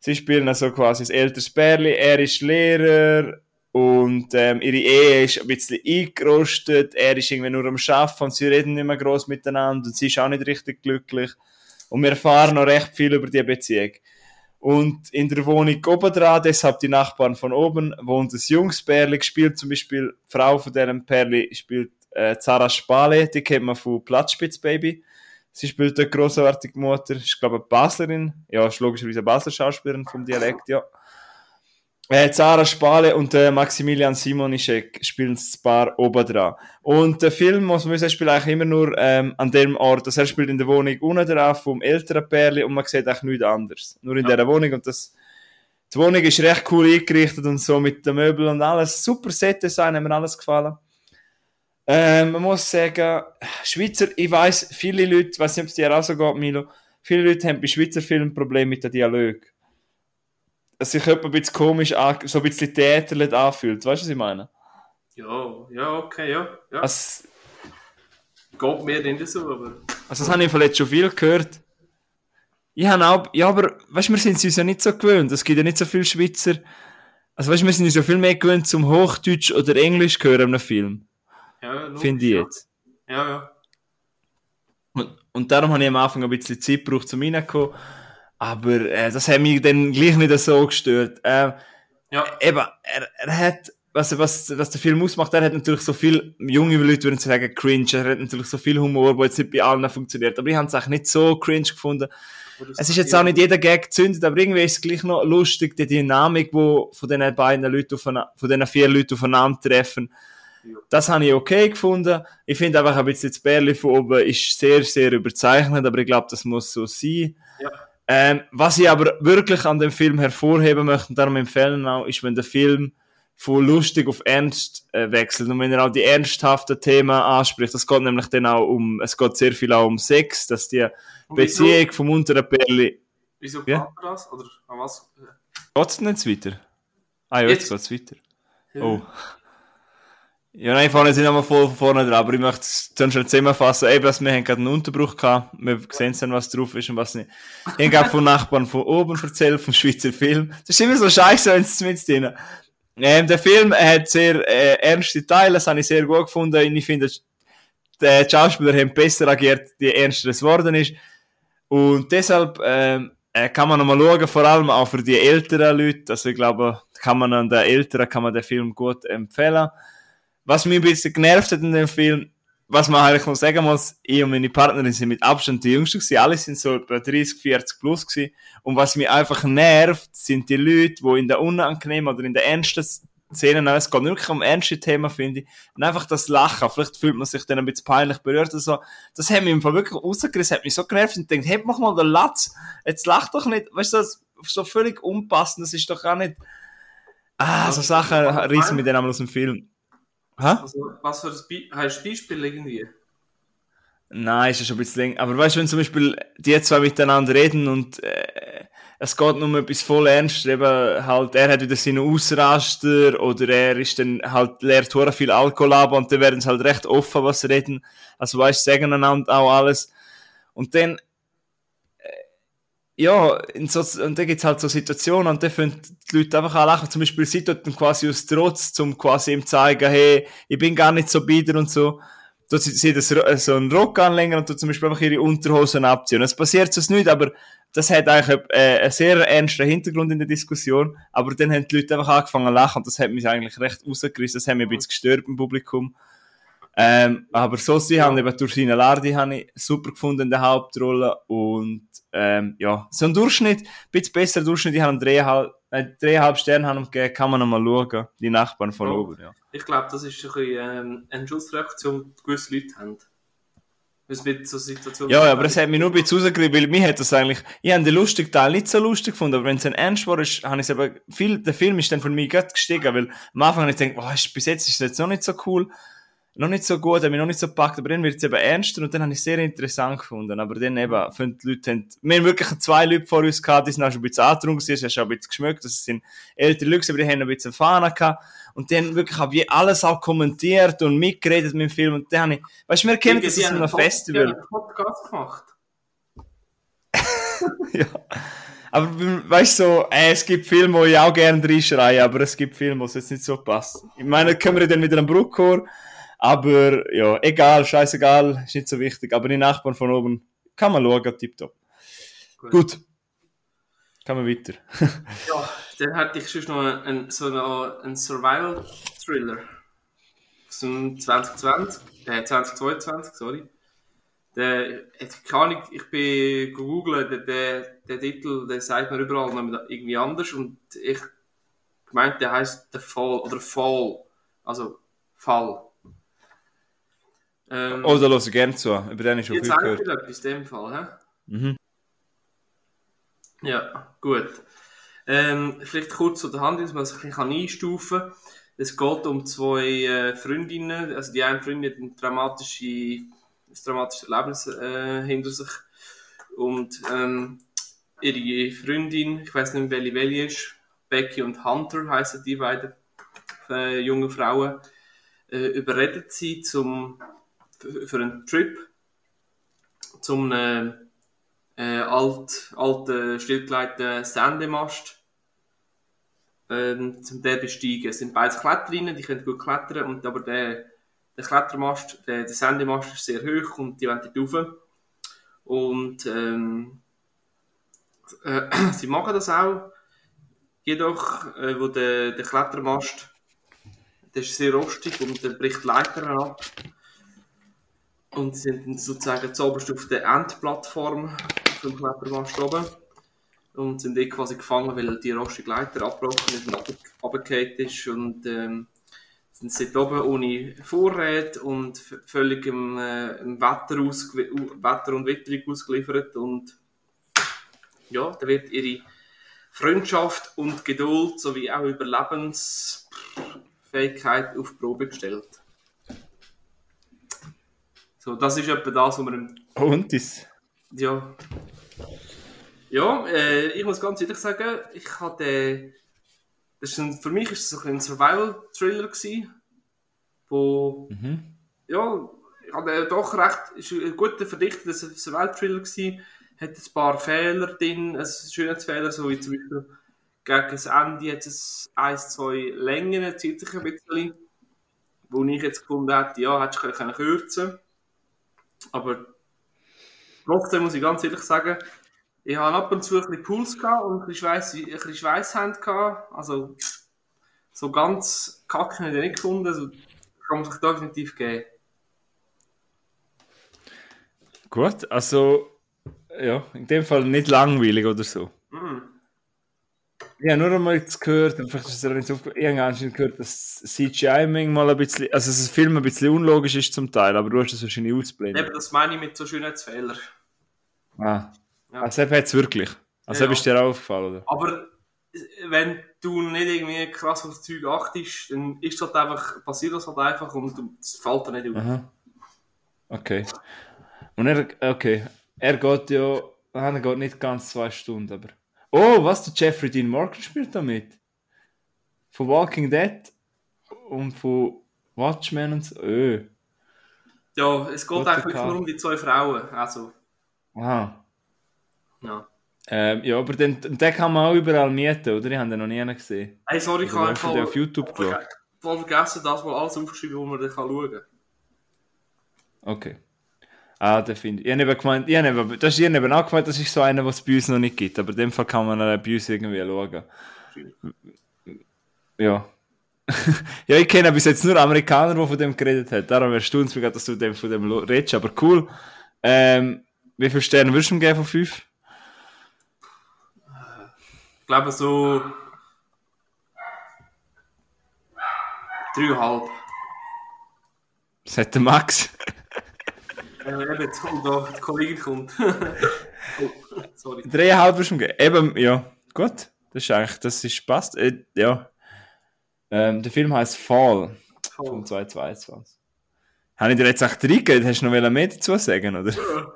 Sie spielen also quasi ein älteres Bärli, er ist Lehrer, und ähm, ihre Ehe ist ein bisschen eingerostet, er ist irgendwie nur am Arbeiten und sie reden nicht mehr gross miteinander und sie ist auch nicht richtig glücklich. Und wir erfahren noch recht viel über die Beziehung. Und in der Wohnung oben dran, deshalb die Nachbarn von oben, wohnt ein junges Pärli, gespielt zum Beispiel, die Frau von diesem Pärli spielt äh, Zara Spale, die kennt man von Platzspitz Baby. Sie spielt eine grossartige Mutter, ist glaube ich eine Baslerin, ja, ist logischerweise eine Basler Schauspielerin vom Dialekt, ja. Äh, Zara Spale und äh, Maximilian Simonischek spielen das Paar oben dran. Und der Film, muss man wissen, spielt eigentlich immer nur ähm, an dem Ort. Also er spielt in der Wohnung unten drauf vom älteren Pärli und man sieht eigentlich nichts anderes. Nur in Ja. dieser Wohnung und das die Wohnung ist recht cool eingerichtet und so mit den Möbeln und alles. Super Set-Design, hat mir alles gefallen. Ähm, man muss sagen, Schweizer, ich weiß, viele Leute, weiß nicht, ob es dir auch so geht, Milo, viele Leute haben bei Schweizer Filmen Probleme mit dem Dialog. Dass sich jemand ein bisschen komisch, so ein bisschen theaterlich anfühlt. Weißt du, was ich meine? Ja, ja, okay, ja. ja. Also, Geht mir nicht so, aber. also das habe ich vielleicht schon viel gehört. Ich habe auch, ja, aber, weißt du, wir sind es uns ja nicht so gewöhnt. Es gibt ja nicht so viele Schweizer. Also, weißt du, wir sind uns ja viel mehr gewöhnt zum Hochdeutsch oder Englisch hören in einem Film. Ja, Finde ich jetzt. Ja, ja. Und, und darum habe ich am Anfang ein bisschen Zeit gebraucht, zum reinkommen. Aber äh, das hat mich dann gleich nicht so gestört. Äh, Ja, eben, er, er hat, was, was, was der Film ausmacht, er hat natürlich so viel, junge Leute würden sagen, cringe, er hat natürlich so viel Humor, der jetzt nicht bei allen funktioniert. Aber ich habe es eigentlich nicht so cringe gefunden. Es ist jetzt auch nicht jeder Gag gezündet, aber irgendwie ist es gleich noch lustig, die Dynamik, wo von diesen beiden Leuten von diesen vier Leuten aufeinander treffen. Ja. Das habe ich okay gefunden. Ich finde einfach ein bisschen das Bärli von oben ist sehr, sehr überzeichnet, aber ich glaube, das muss so sein. Ja. Ähm, was ich aber wirklich an dem Film hervorheben möchte, und darum empfehlen auch, ist, wenn der Film von lustig auf ernst äh, wechselt und wenn er auch die ernsthaften Themen anspricht. Das geht nämlich dann auch um, es geht sehr viel auch um Sex, dass die Beziehung vom unteren Bärli Wieso Ja. das? Oder an was? Geht's denn jetzt weiter? Ah ja, jetzt, Jetzt. geht's weiter. Oh. Ja, nein, vorne sind wir von vorne dran, aber ich möchte es schon zusammenfassen. Eben, dass wir haben gerade einen Unterbruch gehabt. Wir sehen dann, was drauf ist und was nicht. Ich habe von Nachbarn von oben erzählt, vom Schweizer Film. Das ist immer so scheiße, wenn es mit drin. Ähm, der Film hat sehr äh, ernste Teile, das habe ich sehr gut gefunden. Und ich finde, die Schauspieler haben besser agiert, je ernster es geworden ist. Und deshalb ähm, äh, kann man nochmal schauen, vor allem auch für die älteren Leute. Also ich glaube, kann man an den Älteren kann man den Film gut empfehlen. Was mich ein bisschen genervt hat in dem Film, was man eigentlich noch sagen muss, ich und meine Partnerin sind mit Abstand die Jüngsten gewesen. Alle sind so etwa 30, 40 plus gewesen. Und was mich einfach nervt, sind die Leute, die in der unangenehmen oder in der ernsten Szenen, es geht wirklich um ernste Themen, finde ich, und einfach das Lachen. Vielleicht fühlt man sich dann ein bisschen peinlich berührt oder so. Das hat mich im Fall wirklich rausgerissen, hat mich so genervt und denkt, heb mach mal den Latz. Jetzt lach doch nicht, weißt du, das so völlig unpassend, das ist doch auch nicht, ah, so Sachen reissen mich dann einmal aus dem Film. Hä? Also, was für ein Beispiel irgendwie? Nein, ist ja schon ein bisschen länger. Aber weißt du, wenn zum Beispiel die zwei miteinander reden und äh, es geht nur um etwas voll ernst, eben halt, er hat wieder seine Ausraster oder er ist dann halt, lehrt hure viel Alkohol ab und dann werden sie halt recht offen, was sie reden. Also weißt du, sagen einander auch alles. Und dann, ja, in so, und dann gibt's halt so Situationen und dann finden die Leute einfach auch lachen. Zum Beispiel sie dann quasi aus Trotz, zum quasi ihm zeigen, hey, ich bin gar nicht so bieder und so tut sie, das, so einen Rock anlegen und tut zum Beispiel einfach ihre Unterhosen abziehen. Es passiert sonst nicht, aber das hat eigentlich äh, einen sehr ernsten Hintergrund in der Diskussion, aber dann haben die Leute einfach angefangen zu lachen und das hat mich eigentlich recht rausgerissen, das hat mich ein bisschen gestört im Publikum. Ähm, aber so sie haben eben Tursina Lardi habe ich super gefunden in der Hauptrolle und ähm, ja, so ein Durchschnitt, ein bisschen besser Durchschnitt, die haben dreieinhalb, äh, dreieinhalb Sterne haben gegeben, kann man nochmal schauen, die Nachbarn von Ja. oben, ja. Ich glaube, das ist ein bisschen ähm, eine Schutzreaktion, die gewisse Leute haben. So. Ja, aber es hat mich nur ein bisschen rausgerissen, weil mir hat das eigentlich, ich habe den lustigen Teil nicht so lustig gefunden, aber wenn es ein Ernst war, ist, habe ich eben, viel, der Film ist dann von mir gerade gestiegen, weil am Anfang habe ich gedacht, oh, bis jetzt ist es jetzt noch nicht so cool, noch nicht so gut, hat mich noch nicht so gepackt, aber dann wird es eben ernster und dann habe ich es sehr interessant gefunden, aber dann eben, fünf Leute haben, wir haben wirklich zwei Leute vor uns gehabt, die sind auch schon ein bisschen angetrunken, sie haben schon ein bisschen geschmückt, das sind ältere Leute, aber die haben ein bisschen Fahne gehabt und dann wirklich habe ich alles auch kommentiert und mitgeredet mit dem Film und dann habe ich, weißt du, wir kennen das Die aus einem Festival. Die haben einen Podcast gemacht. ja. Aber weißt du, so, äh, es gibt Filme, wo ich auch gerne reinschreie, aber es gibt Filme, wo es jetzt nicht so passt. Ich meine, können wir dann wieder am Bruckchor, aber ja, egal, scheißegal, ist nicht so wichtig. Aber die Nachbarn von oben kann man schauen, tipptopp. Gut. Gut. Kann man weiter. Ja, dann hätte ich schon noch einen, so einen Survival-Thriller aus dem 2020, äh, 2022, sorry. Der, kann ich, ich bin gegoogelt, der, der, der Titel, der sagt mir überall noch irgendwie anders und ich gemeint, der heißt The Fall oder Fall, also Fall. Ähm, Oh, da höre ich gerne zu. Über den ich schon Jetzt viel gehört. ihr etwas in dem Fall, hä? Mhm. Ja, gut. Ähm, vielleicht kurz zu der Hand, dass man es ein bisschen einstufen kann. Es geht um zwei äh, Freundinnen. Also die eine Freundin hat ein, dramatische, ein dramatisches Erlebnis äh, hinter sich. Und ähm, ihre Freundin, ich weiß nicht welche welche ist, Becky und Hunter heißen die beiden äh, junge Frauen, äh, überredet sie zum, für, einen Trip zum äh, äh, alt, alten, stillgelegten Sendemast ähm, zum den besteigen. Es sind beides Kletterinnen, die können gut klettern, und aber der, der Klettermast, der, der Sendemast ist sehr hoch und die wollen dort rauf. Und ähm, äh, sie machen das auch. Jedoch, äh, wo der, der Klettermast, der ist sehr rostig und der bricht die Leiter ab. Und sie sind sozusagen zuoberst auf der Endplattform vom Klettermast oben. Und sind dort quasi gefangen, weil die rostige Leiter abgebrochen ist und runtergefallen ist. Und ähm, sind sie oben ohne Vorräte und völlig im, äh, im Wetter, Wetter und Witterung ausgeliefert. Und ja, da wird ihre Freundschaft und Geduld sowie auch Überlebensfähigkeit auf Probe gestellt. So, das ist etwa das, was wir im Und das? ja. Ja, äh, ich muss ganz ehrlich sagen, ich hatte. Das ist ein, für mich ist es ein Survival-Thriller gewesen, wo. Mhm. Ja, ich hatte doch recht. ist ein guter verdichteter Survival-Thriller gewesen, hat ein paar Fehler drin, also Schönheitsfehler, so wie zum Beispiel gegen das Ende hat es eins, zwei Längen, zieht sich ein bisschen, wo ich jetzt gefunden hätte, ja, hätte ich können kürzen aber trotzdem muss ich ganz ehrlich sagen, ich habe ab und zu ein bisschen Puls gehabt und ein bisschen Schweiß, ein bisschen Schweisshand gehabt. Also, so ganz kacke habe ich nicht gefunden. Also, kann man sich definitiv geben. Gut, also, ja, in dem Fall nicht langweilig oder so. Mhm. Habe nur einmal jetzt gehört, und vielleicht ist es ja nicht aufgefallen, ich habe anscheinend gehört, dass CGI manchmal ein bisschen, also dass das Film ein bisschen unlogisch ist zum Teil, aber du hast das wahrscheinlich ausgeblendet. Eben, das meine ich mit so Schönheitsfehlern. Ah. Ja. Also hat es wirklich. Also Ja, ist dir auch aufgefallen, oder? Aber wenn du nicht irgendwie krass auf das Zeug achtest, dann ist das halt einfach, passiert das halt einfach und es fällt dir nicht auf. Aha. Okay. Und er, okay, er geht ja, ah, er geht nicht ganz zwei Stunden, aber. Oh, was, der Jeffrey Dean Morgan spielt da mit? Von Walking Dead und von Watchmen und so. Öh. Ja, es geht eigentlich Cast. nur um die zwei Frauen. Also, Aha. ja. Ähm, ja, aber den, den kann man auch überall mieten, oder? Ich habe den noch nie gesehen. Hey, sorry, ich Oder habe den auf YouTube geschaut? voll vergessen, das mal alles aufgeschrieben, wo man dann kann schauen kann. Okay. Ah, den finde ich. Ich habe gemeint, ich habe das ist eben auch gemeint, das ist so einer, was es bei uns noch nicht gibt. Aber in dem Fall kann man bei uns irgendwie schauen. Ja. ja, ich kenne bis jetzt nur Amerikaner, die von dem geredet haben. Darum erstaunt es mich, dass du dem, von dem redest. Aber cool. Ähm, wie viele Sterne würdest du ihm geben von fünf? Ich glaube so. Dreieinhalb. Das hat der Max. Äh, eben, da, die Kollegin kommt. oh, sorry. Dreieinhalb würdest du ihm geben? Eben, ja. Gut. Das ist eigentlich, das ist passt. Äh, ja. Ähm, der Film heißt Fall. Vom 2022. Habe ich dir jetzt echt reingegeben? Hast du noch mehr dazu sagen, oder? Sorry.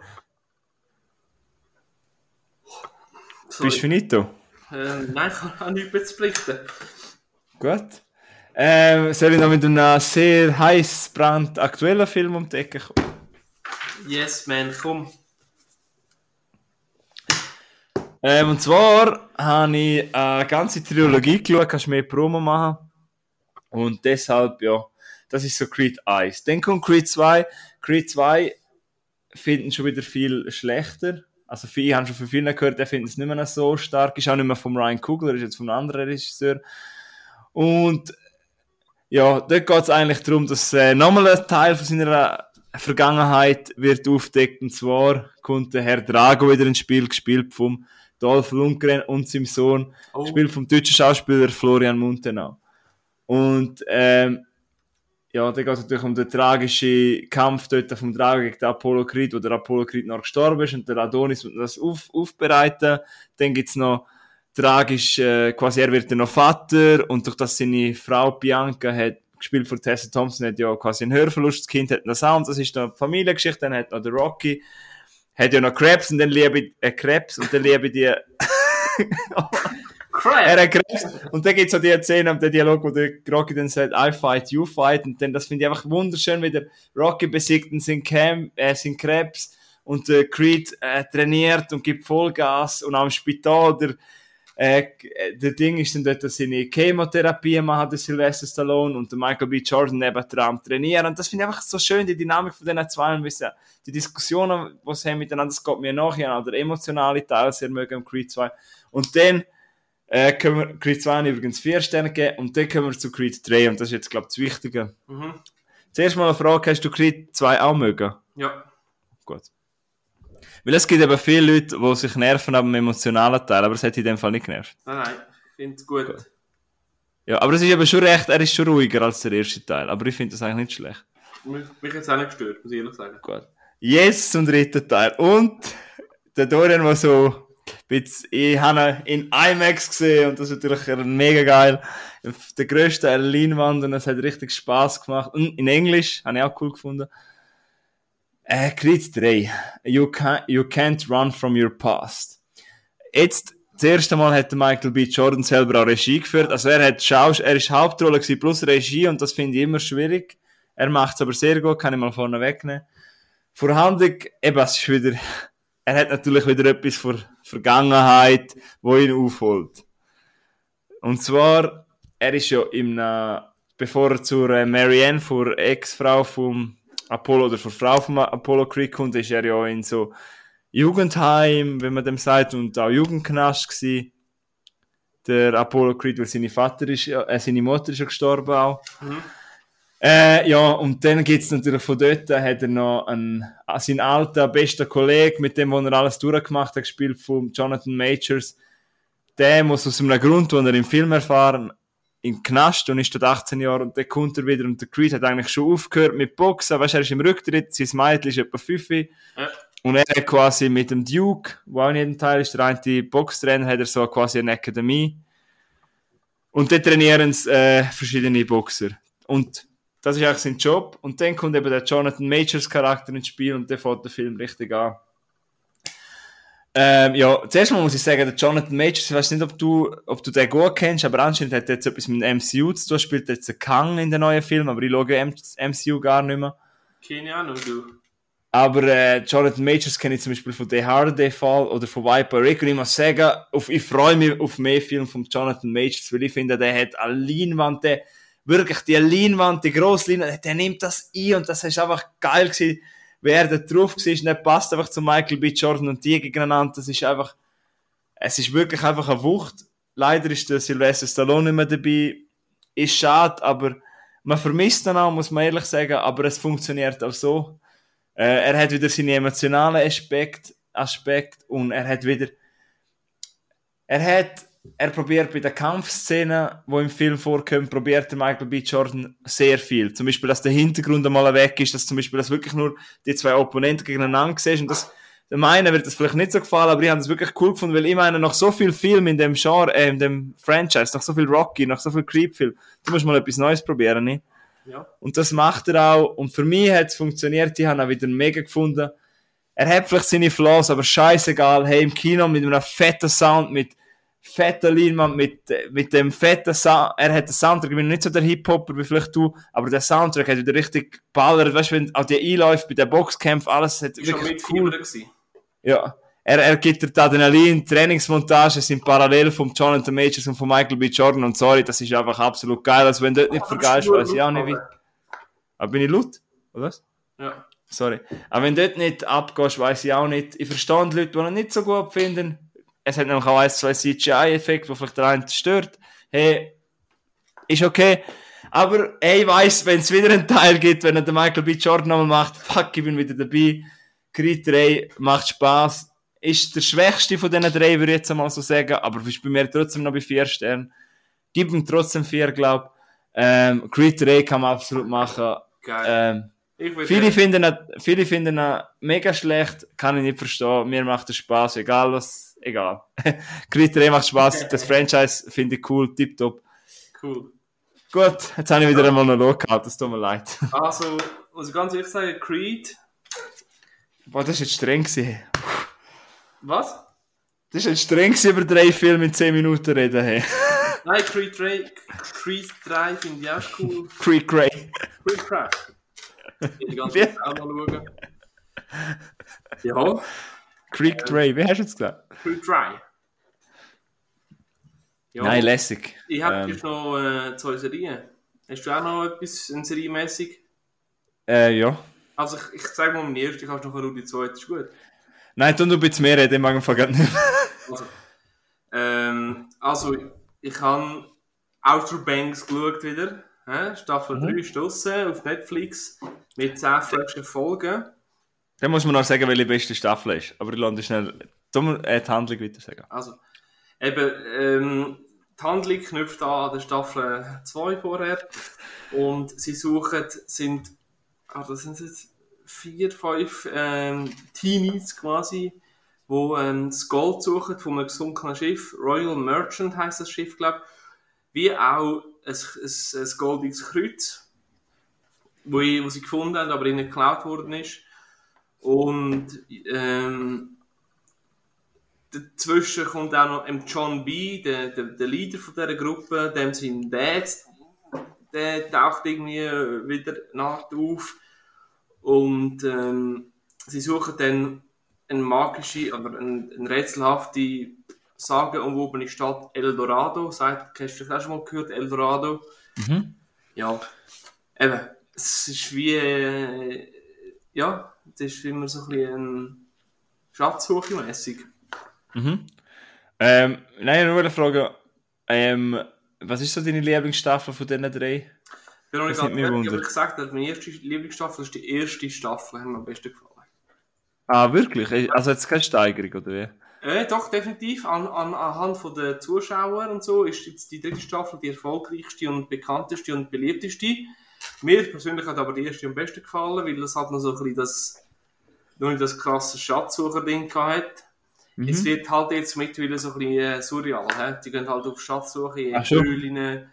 Bist du finito? Äh, nein, ich habe nichts mehr zu pflichten. Gut. Ähm, soll ich noch mit einem sehr heiß brand aktuellen Film um die Ecke kommen? Yes, man, komm. Ähm, und zwar habe ich eine ganze Trilogie geschaut, kannst mehr Promo machen. Und deshalb, ja, das ist so Creed 1. Dann kommt Creed 2. Creed 2 finden schon wieder viel schlechter. Also viele haben schon von vielen gehört, der findet es nicht mehr so stark. Ist auch nicht mehr von Ryan Coogler, ist jetzt von einem anderen Regisseur. Und ja, dort geht es eigentlich darum, dass äh, nochmal ein Teil von seiner Vergangenheit wird aufdeckt. Und zwar kommt der Herr Drago wieder ins Spiel, gespielt vom Dolph Lundgren und seinem Sohn, Oh. gespielt vom deutschen Schauspieler Florian Muntenau. Und ähm, ja, da geht es natürlich um den tragischen Kampf dort vom Drago gegen den Apollo Creed, wo der Apollo Creed noch gestorben ist und der Adonis muss das auf, aufbereiten. Dann gibt's noch tragisch, äh, quasi er wird dann noch Vater und durch das seine Frau Bianca hat gespielt von Tessa Thompson, hat ja quasi einen Hörverlust, das Kind hat noch Sound, das ist noch eine Familiengeschichte, dann hat noch der Rocky, hat ja noch Krebs und dann liebe ich, äh, Krebs und dann liebe ich die, er hat Krebs. Und dann gibt's auch die Szene am Dialog, wo der Rocky dann sagt, I fight, you fight. Und dann, das finde ich einfach wunderschön, wie der Rocky besiegt und sein, Cam, äh, sein Krebs und der Creed äh, trainiert und gibt Vollgas und im Spital der, äh, der Ding ist dann dort, dass seine Chemotherapie machen, der Sylvester Stallone und der Michael B. Jordan neben dran trainieren. Und das finde ich einfach so schön, die Dynamik von diesen zwei, und wissen, die Diskussionen, die sie haben miteinander, das geht mir nach, ja, der emotionale Teil sehr mögen am Creed 2. Und dann, äh, können wir Creed 2 übrigens 4 Sterne geben und dann kommen wir zu Creed 3 und das ist jetzt, glaube ich, das Wichtige. Mhm. Zuerst mal eine Frage, hast du Creed 2 auch mögen? Ja. Gut. Weil es gibt eben viele Leute, die sich nerven am emotionalen Teil, aber es hat in dem Fall nicht genervt. Nein, nein, ich finde es gut. Ja, aber es ist eben schon recht, er ist schon ruhiger als der erste Teil, aber ich finde das eigentlich nicht schlecht. Mich, mich hat es auch nicht gestört, muss ich ehrlich sagen. Gut. Jetzt zum dritten Teil. Und der Dorian war so, ich habe ihn in IMAX gesehen und das ist natürlich mega geil. Der grössten Leinwand und es hat richtig Spaß gemacht. Und in Englisch, habe ich auch cool gefunden. Äh, Creed 3. You, can, you can't run from your past. Jetzt, das erste Mal hat Michael B. Jordan selber auch Regie geführt. Also er hat Schaus er ist Hauptrolle gewesen, plus Regie und das finde ich immer schwierig. Er macht es aber sehr gut, kann ich mal vorne wegnehmen. Vorhandung, eben, es ist wieder, er hat natürlich wieder etwas vor Vergangenheit, wo ihn aufholt. Und zwar, er ist ja im, bevor er zur äh, Marianne, vor Ex-Frau vom Apollo oder vor Frau vom Apollo Creed kommt, ist er ja in so Jugendheim, wenn man dem sagt, und auch Jugendknast gsi. Der Apollo Creed, weil seine Vater ist, äh, seine Mutter ist ja gestorben auch. Äh, ja, und dann gibt's natürlich von dort, hat er noch einen, seinen alten, besten Kollegen, mit dem, wo er alles durchgemacht hat, gespielt von Jonathan Majors. Der muss aus einem Grund, den er im Film erfahren, im Knast und ist dort 18 Jahre und dann kommt er wieder und der Creed hat eigentlich schon aufgehört mit Boxen, weißt, er ist im Rücktritt, sein Mädchen ist etwa 5 Ja. und er hat quasi mit dem Duke, wo auch in jedem Teil ist, der eine Boxtrainer, hat er so quasi eine Akademie und dort trainieren sie, äh, verschiedene Boxer und das ist eigentlich sein Job. Und dann kommt eben der Jonathan Majors Charakter ins Spiel und der fängt den Film richtig an. Ähm, ja, zuerst mal muss ich sagen, der Jonathan Majors, ich weiß nicht, ob du, ob du den gut kennst, aber anscheinend hat er jetzt etwas mit dem MCU zu tun, spielt jetzt einen Kang in den neuen Film, aber ich schaue M MCU gar nicht mehr. Keine Ahnung, du. Aber äh, Jonathan Majors kenne ich zum Beispiel von The Hard Fall oder von Viper Rick und ich muss sagen, auf, ich freue mich auf mehr Filme von Jonathan Majors, weil ich finde, der hat eine Leinwand, der, wirklich die Leinwand, die grosse Leinwand, der nimmt das ein und das ist einfach geil gewesen. Wer da drauf war, nicht passt einfach zu Michael B. Jordan und die gegeneinander. Das ist einfach, es ist wirklich einfach eine Wucht. Leider ist der Sylvester Stallone nicht mehr dabei. Ist schade, aber man vermisst ihn auch, muss man ehrlich sagen, aber es funktioniert auch so. Äh, er hat wieder seine emotionalen Aspekt, Aspekt und er hat wieder, er hat, er probiert bei den Kampfszenen, wo im Film vorkommen, probiert der Michael B. Jordan sehr viel. Zum Beispiel, dass der Hintergrund einmal weg ist, dass zum Beispiel, dass wirklich nur die zwei Opponenten gegeneinander siehst und das, dem einen wird das vielleicht nicht so gefallen, aber ich habe das wirklich cool gefunden, weil ich meine, noch so viel Film in dem Genre, äh, in dem Franchise, noch so viel Rocky, noch so viel Creep-Film, du musst mal etwas Neues probieren, nicht? Ja. Und das macht er auch. Und für mich hat es funktioniert. Ich habe ihn wieder mega gefunden. Er hat vielleicht seine Flaws, aber scheißegal. Hey, im Kino mit einem fetten Sound, mit fetten Leinwand, mit, mit dem fetten Sound. Er hat den Soundtrack, ich bin nicht so der Hip-Hopper wie vielleicht du, aber der Soundtrack hat wieder richtig ballert. Weißt du, wenn auch die einläuft bei den Boxkämpfen, alles hat Ist schon wirklich mit cool. Gewesen. Ja. Er, er gibt dir Adrenalin, Trainingsmontagen sind parallel vom Jonathan Majors und von Michael B. Jordan und sorry, das ist einfach absolut geil. Also wenn du dort nicht vergeist, weiß ich auch nicht wie. Aber bin ich laut? Oder was? Ja. Sorry. Aber wenn du dort nicht abgehst, weiß ich auch nicht. Ich verstehe die Leute, die ihn nicht so gut finden. Es hat nämlich auch ein, zwei CGI-Effekte, die vielleicht der eine stört. Hey, ist okay. Aber ey, ich weiss, wenn es wieder einen Teil gibt, wenn er den Michael B. Jordan nochmal macht, fuck, ich bin wieder dabei. Creed 3 macht Spaß. Ist der schwächste von diesen drei, würde ich jetzt einmal so sagen, aber bist bei mir trotzdem noch bei vier Sternen. Gib ihm trotzdem vier, glaub. Ähm, Creed 3 kann man absolut machen. Geil. Ähm, ich Viele finden, ihn, viele finden ihn mega schlecht, kann ich nicht verstehen. Mir macht es Spaß, egal was, egal. Creed 3 macht Spaß, das Franchise finde ich cool, tipptopp. cool. Gut, jetzt habe ich wieder einen Monolog gehabt, das tut mir leid. Also, muss ich ganz ehrlich sagen, Creed. Boah, das ist jetzt streng gewesen. Was? Das ist jetzt streng gewesen, über drei Filme in 10 Minuten reden. Hey. Nein, Creed 3, Creed 3 finde ich auch cool. Creed Grey. Creed 3. Die ganze? Zeit auch mal schauen. Ja, Creed Grey, wie hast du jetzt gesagt? Creed 3. Ja, Nein, lässig. ich habe ähm, noch äh, zwei Serien. Hast du auch noch etwas in serienmäßig? Äh, ja. Also, ich, ich sage mal meine erste, kannst du noch die zweite, ist gut. Nein, tu du ein bisschen mehr reden, ich mag einfach nicht. Also, ähm, also ich habe Outer Banks geschaut wieder. Hä? Staffel 3 ist draussen auf Netflix mit 10 frischen Folgen. Dann muss man noch sagen, welche beste Staffel ist. Aber ich lande schnell, mir äh, die Handlung weiter sagen. Also, eben, ähm, die Handlung knüpft an der Staffel 2 vorher. Und sie suchen, sind, ah, das sind jetzt vier, fünf ähm, Teenies quasi, wo ähm, das Gold suchen von einem gesunkenen Schiff. Royal Merchant heißt das Schiff, glaube ich. Wie auch ein, ein, ein goldiges Kreuz, wo, ich, wo sie gefunden haben, aber ihnen geklaut worden ist. Und ähm, dazwischen kommt auch noch ähm, John B., der, der, der Leader von dieser Gruppe, dem sein Dad, der taucht irgendwie wieder nach auf. Und ähm, sie suchen dann eine magische oder eine, eine rätselhafte sagenumwobene Stadt Eldorado. Sagt, hast du das auch schon mal gehört, Eldorado? Mhm. Ja, eben, es ist wie, äh, ja, es ist immer so ein bisschen Schatzsuche mäßig. Mhm. Ähm, nein, nur eine Frage. Ähm, was ist so deine Lieblingsstaffel von diesen drei? Ich bin noch nicht Das ganz fertig, aber ich gesagt meine erste Lieblingsstaffel ist die erste Staffel, hat mir am besten gefallen. Ah, wirklich? Also jetzt keine Steigerung, oder wie? Äh, doch, definitiv. An, an, anhand von der Zuschauer und so ist jetzt die dritte Staffel die erfolgreichste und bekannteste und beliebteste. Mir persönlich hat aber die erste am besten gefallen, weil das hat noch so ein bisschen das, noch nicht das krasse Schatzsucher-Ding gehabt. Mhm. Es wird halt jetzt mittlerweile so ein bisschen äh, surreal. He? Die gehen halt auf Schatzsuche in. Höhlen,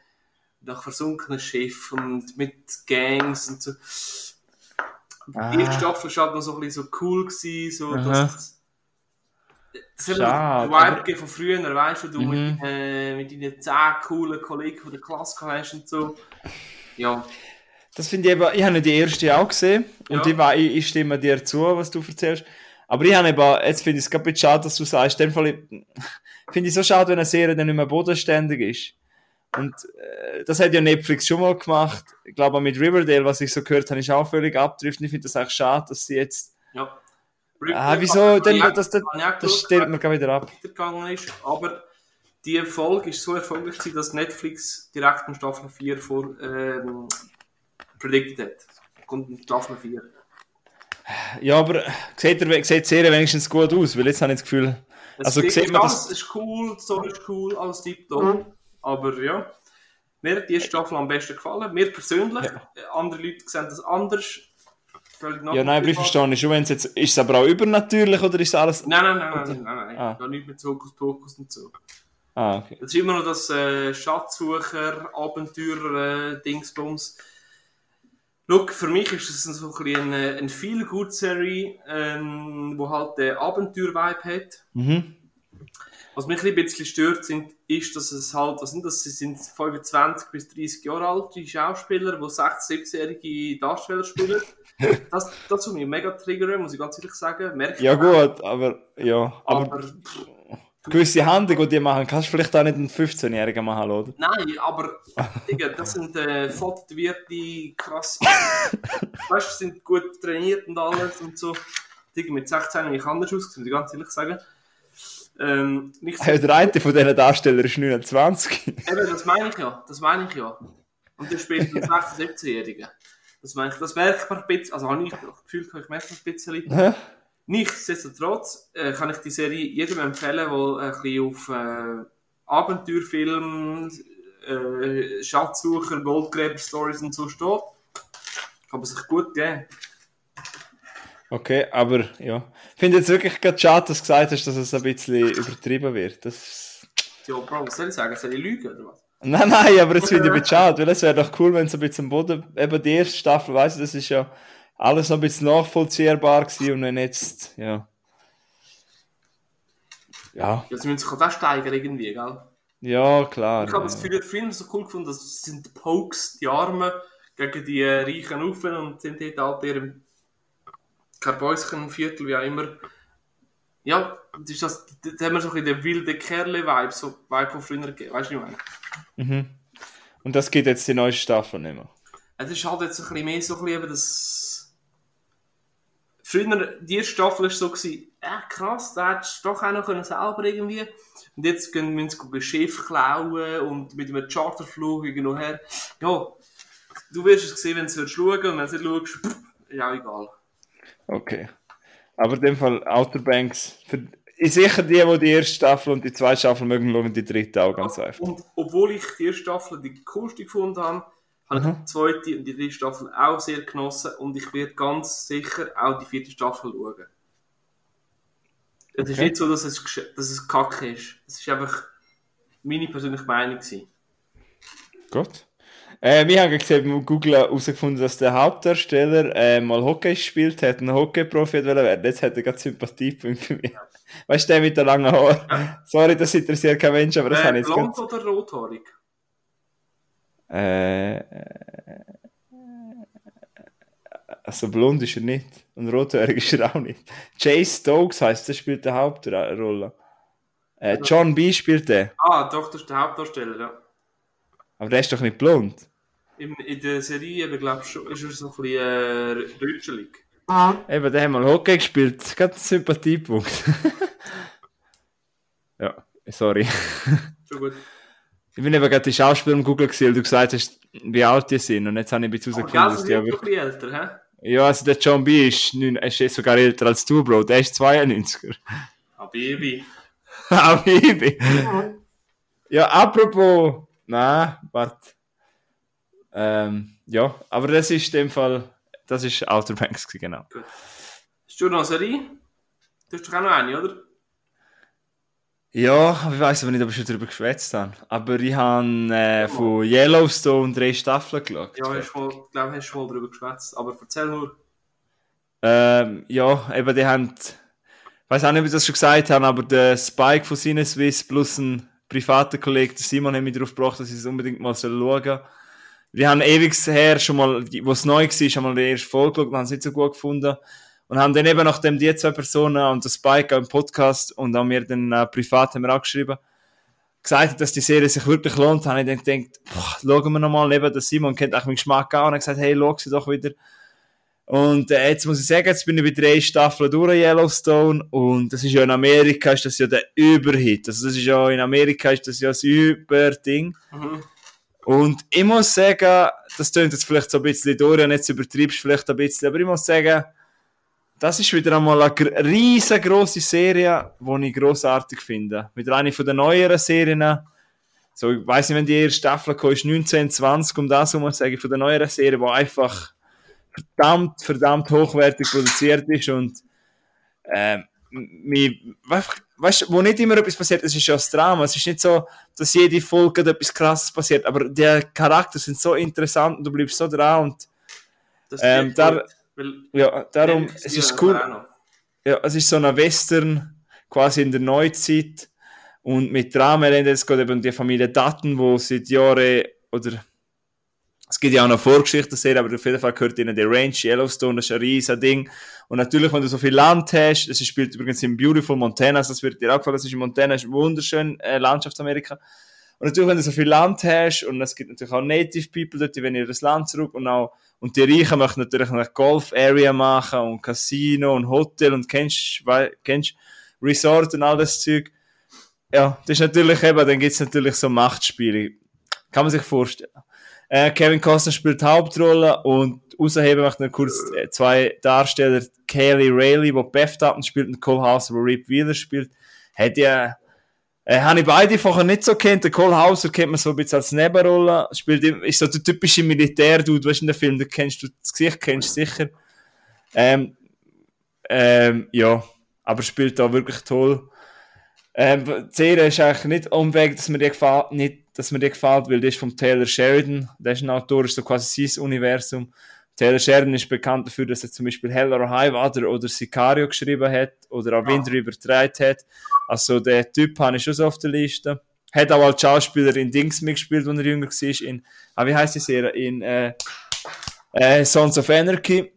nach versunkenen Schiffen und mit Gangs und so. Ah. Die erste Staffel war halt noch so ein bisschen so cool, gewesen, so Aha. dass das Schade, Vibe aber- von früher, weißt du, du Mhm. mit, äh, mit deinen 10 coolen Kollegen von der Klasse hast und so. Ja, Das finde ich eben, ich habe die erste auch gesehen und Ja. ich, ich, stimme dir zu, was du erzählst. Aber ich habe eben, jetzt finde ich es gerade bisschen schade, dass du sagst, in dem Fall, finde ich so schade, wenn eine Serie dann nicht mehr bodenständig ist. Und äh, das hat ja Netflix schon mal gemacht. Ich glaube auch mit Riverdale, was ich so gehört habe, ist auch völlig abdriften. Ich finde das eigentlich schade, dass sie jetzt. Ja. Ah, wieso? Denn, das, das, auch das stellt man gar wieder ab. ist. Aber die Folge ist so erfolgreich dass Netflix direkt in Staffel 4 vor ähm, predicted hat. Kommt in Staffel 4. Ja, aber sieht, er, sieht die Serie wenigstens gut aus, weil jetzt habe ich das Gefühl. Es Also ist sieht man alles das. ist cool, die Story ist cool, alles tiptop. Aber ja, mir hat die Staffel am besten gefallen. Mir persönlich. Äh, Andere Leute sehen das anders. Ja, nein, aber ich verstehe nicht schon, wenn es jetzt. Ist es aber auch übernatürlich oder ist es alles. Nein, nein, nein, nein, nein, nein. Ah. Gar nicht mit Hokus Pokus und so. Ah, okay. Es ist immer noch das äh, Schatzsucher, Abenteurer, äh, Dingsbums. Look, für mich ist das so ein eine, eine feel good Serie, ähm, wo halt den Abenteuer-Vibe hat. Mhm. Was mich ein bisschen stört, sind, ist, dass es halt, was sind das, sie sind 25 bis 30 Jahre alt, die Schauspieler, die 6-, 7-jährige Darsteller spielen. Das, das tut mich mega triggern, muss ich ganz ehrlich sagen. Merkt Ja, gut, aber. Ja. Aber, aber gewisse Handlungen, die die machen, kannst du vielleicht auch nicht einen 15-Jährigen machen, oder? Nein, aber Digga, das sind äh, krass. weißt du, sind gut trainiert und alles und so. Digga, mit 16 habe ich anders ausgesehen, muss ich ganz ehrlich sagen. Ähm, nicht so, Hey, der eine von diesen Darstellern ist 29. eben, das meine ich ja, das meine ich ja. Und der spielt einen 16-, 17-Jährigen. Das meine ich, das merkt man ein bisschen, also habe ich das Gefühl, ich merke ein bisschen. Nichtsdestotrotz äh, kann ich die Serie jedem empfehlen, der ein bisschen auf äh, Abenteuerfilm, äh, Schatzsucher, Goldgräber-Stories und so steht. Kann man sich gut geben. Okay, aber ja. Ich finde jetzt wirklich gerade schade, dass du gesagt hast, dass es ein bisschen übertrieben wird. Das... Ja, Bro, was soll ich sagen? Soll ich lügen oder was? Nein, nein, aber jetzt finde ich ein bisschen schade, weil es wäre doch cool, wenn es ein bisschen am Boden, eben die erste Staffel, weißt du, das ist ja alles noch ein bisschen nachvollziehbar gewesen und wenn jetzt, ja. Ja, Ja, sie müssen sich auch steigern irgendwie, gell? ja, klar. Ich habe das Gefühl, der Film so cool gefunden, das sind die Pokes, die Armen gegen die äh, reichen Ufen und sind dort halt ihrem Karbäuschen-Viertel, wie auch immer. Ja, das ist das, da haben wir so ein bisschen den wilden Kerle-Vibe, so Vibe von früher gegeben, weißt du, was ich meine? Mhm. Und das geht jetzt die neue Staffel nicht mehr. Es ist halt jetzt ein bisschen mehr so ein bisschen eben das... Früher, die erste Staffel war so, gewesen, äh, krass, da hättest du doch auch noch können selber irgendwie. Und jetzt gehen wir uns Schiff klauen und mit einem Charterflug irgendwo her. Ja, du wirst es sehen, wenn du es schauen und wenn du es nicht schaust, pff, auch egal. Okay. Aber in dem Fall Outer Banks, für, ist sicher die, die die erste Staffel und die zweite Staffel mögen, schauen die dritte auch ganz einfach. Und obwohl ich die erste Staffel die coolste gefunden habe, habe ich die zweite und die dritte Staffel auch sehr genossen und ich werde ganz sicher auch die vierte Staffel schauen. Es ist Okay. nicht so, dass es, dass es kacke ist. Es ist einfach meine persönliche Meinung. Gewesen. Gut. Äh, wir haben gesehen, beim Google herausgefunden, dass der Hauptdarsteller äh, mal Hockey gespielt hat, ein Hockey-Profi werden. Jetzt hat er gerade Sympathiepunkt für mich. Weißt du, der mit den langen Haaren? Sorry, das interessiert kein Mensch, aber das habe Äh, ich jetzt blond ganz... oder rothaarig? Äh, also blond ist er nicht. Und rothaarig ist er auch nicht. Chase Stokes heißt, der spielt die Hauptrolle. Äh, John B. spielt der. Ah, doch, das ist der Hauptdarsteller, ja. Aber der ist doch nicht blond. In, in der Serie, eben, glaube schon- ist er so ein bisschen äh, rütschelig. Eben, der hat mal Hockey gespielt. Gerade ein Sympathiepunkt. ja, sorry. Schon gut. Ich bin eben gerade die Schauspieler im Google gesehen, weil du gesagt hast, wie alt die sind. Und jetzt habe ich ein bisschen herausgefunden, dass die aber... doch ein bisschen älter, hä? Ja, also der John B. ist, neun, ist sogar älter als du, Bro. Der ist 92er. Ah, Baby. Ah, Baby. Ja, apropos. Nein, warte. Ähm, ja, aber das ist in dem Fall. Das ist Outer Banks, genau. Hast du noch eine Serie? Du hast doch auch noch eine, oder? Ja, aber ich weiß aber nicht, ob ich schon darüber geschwätzt habe. Aber ich habe äh, von Yellowstone drei Staffeln geschaut. Ja, ich glaube, hast du mal darüber geschwätzt. Aber erzähl nur. Ähm, ja, eben die haben. Ich weiß auch nicht, ob ich das schon gesagt habe, aber der Spike von Sinneswiss plus ein privater Kollege, der Simon, hat mich darauf gebracht, dass ich es unbedingt mal schauen soll. Wir haben ewig her schon mal, wo es neu war, schon mal die erste Folge geschaut und haben es nicht so gut gefunden. Und haben dann eben, nachdem die zwei Personen und Spike auch im Podcast und auch mir dann äh, privat haben wir auch geschrieben, gesagt dass die Serie sich wirklich lohnt, habe ich dann gedacht, boah, schauen wir nochmal, neben der Simon kennt auch meinen Geschmack auch und hat gesagt, hey, schau sie doch wieder. Und äh, jetzt muss ich sagen, jetzt bin ich bei drei Staffeln durch Yellowstone und das ist ja in Amerika, ist das ja der Überhit. Also das ist ja in Amerika ist das ja das Überding. Mhm. Und ich muss sagen, das klingt jetzt vielleicht so ein bisschen Dorian, jetzt übertreibst vielleicht ein bisschen, aber ich muss sagen, das ist wieder einmal eine riesengroße Serie, die ich grossartig finde. Mit einer von den neueren Serien. So, ich weiss nicht, wenn die erste Staffel kam, ist 1920, um das herum zu sagen, von der neueren Serie, die einfach verdammt, verdammt hochwertig produziert ist und äh, weißt du, wo nicht immer etwas passiert, es ist ja das Drama. Es ist nicht so, dass jede Folge etwas krasses passiert, aber die Charakter sind so interessant und du bleibst so dran und ähm, da, ja, darum, es ist cool. Ja, es ist so ein Western, quasi in der Neuzeit und mit Drama, es geht eben um die Familie Dutton, wo seit Jahren oder es gibt ja auch noch Vorgeschichte sehr, aber auf jeden Fall gehört ihnen der Range Yellowstone, das ist ein riesen Ding. Und natürlich, wenn du so viel Land hast, das spielt übrigens in Beautiful Montana, das wird dir auch gefallen, das ist in Montana, ist wunderschön, äh, Landschaftsamerika. Und natürlich, wenn du so viel Land hast, und es gibt natürlich auch Native People dort, die wollen ihr das Land zurück, und auch, und die Reichen möchten natürlich eine Golf-Area machen, und Casino, und Hotel, und kennst, kennst Resort und all das Zeug. Ja, das ist natürlich eben, dann gibt's natürlich so Machtspiele. Kann man sich vorstellen. Äh, Kevin Costner spielt Hauptrolle und außerheben möchte ich kurz äh, zwei Darsteller, Kaylee Rayleigh, wo Beth Dutton spielt und Cole Hauser, wo Rip Wheeler spielt. Hat ja, äh, habe ich beide vorher nicht so kennt. Der Cole Hauser kennt man so ein bisschen als Nebenrolle, spielt, ist so der typische Militär-Dude, weißt du, in der Film, da kennst du, das Gesicht kennst du sicher. Ähm, ähm, ja, aber spielt da wirklich toll. Ähm, die Serie ist eigentlich nicht umweg, dass mir die gefällt, nicht, dass mir die gefällt, weil die ist vom Taylor Sheridan. Der ist ein Autor, ist so quasi sein Universum. Taylor Sheridan ist bekannt dafür, dass er zum Beispiel Hell or High Water oder Sicario geschrieben hat oder auch Wind River übertragen hat. Also der Typ habe ich schon so auf der Liste. Hat auch als Schauspieler in Dings mitgespielt, als er jünger war. In, ah, wie heißt die Serie? In äh, äh, Sons of Anarchy.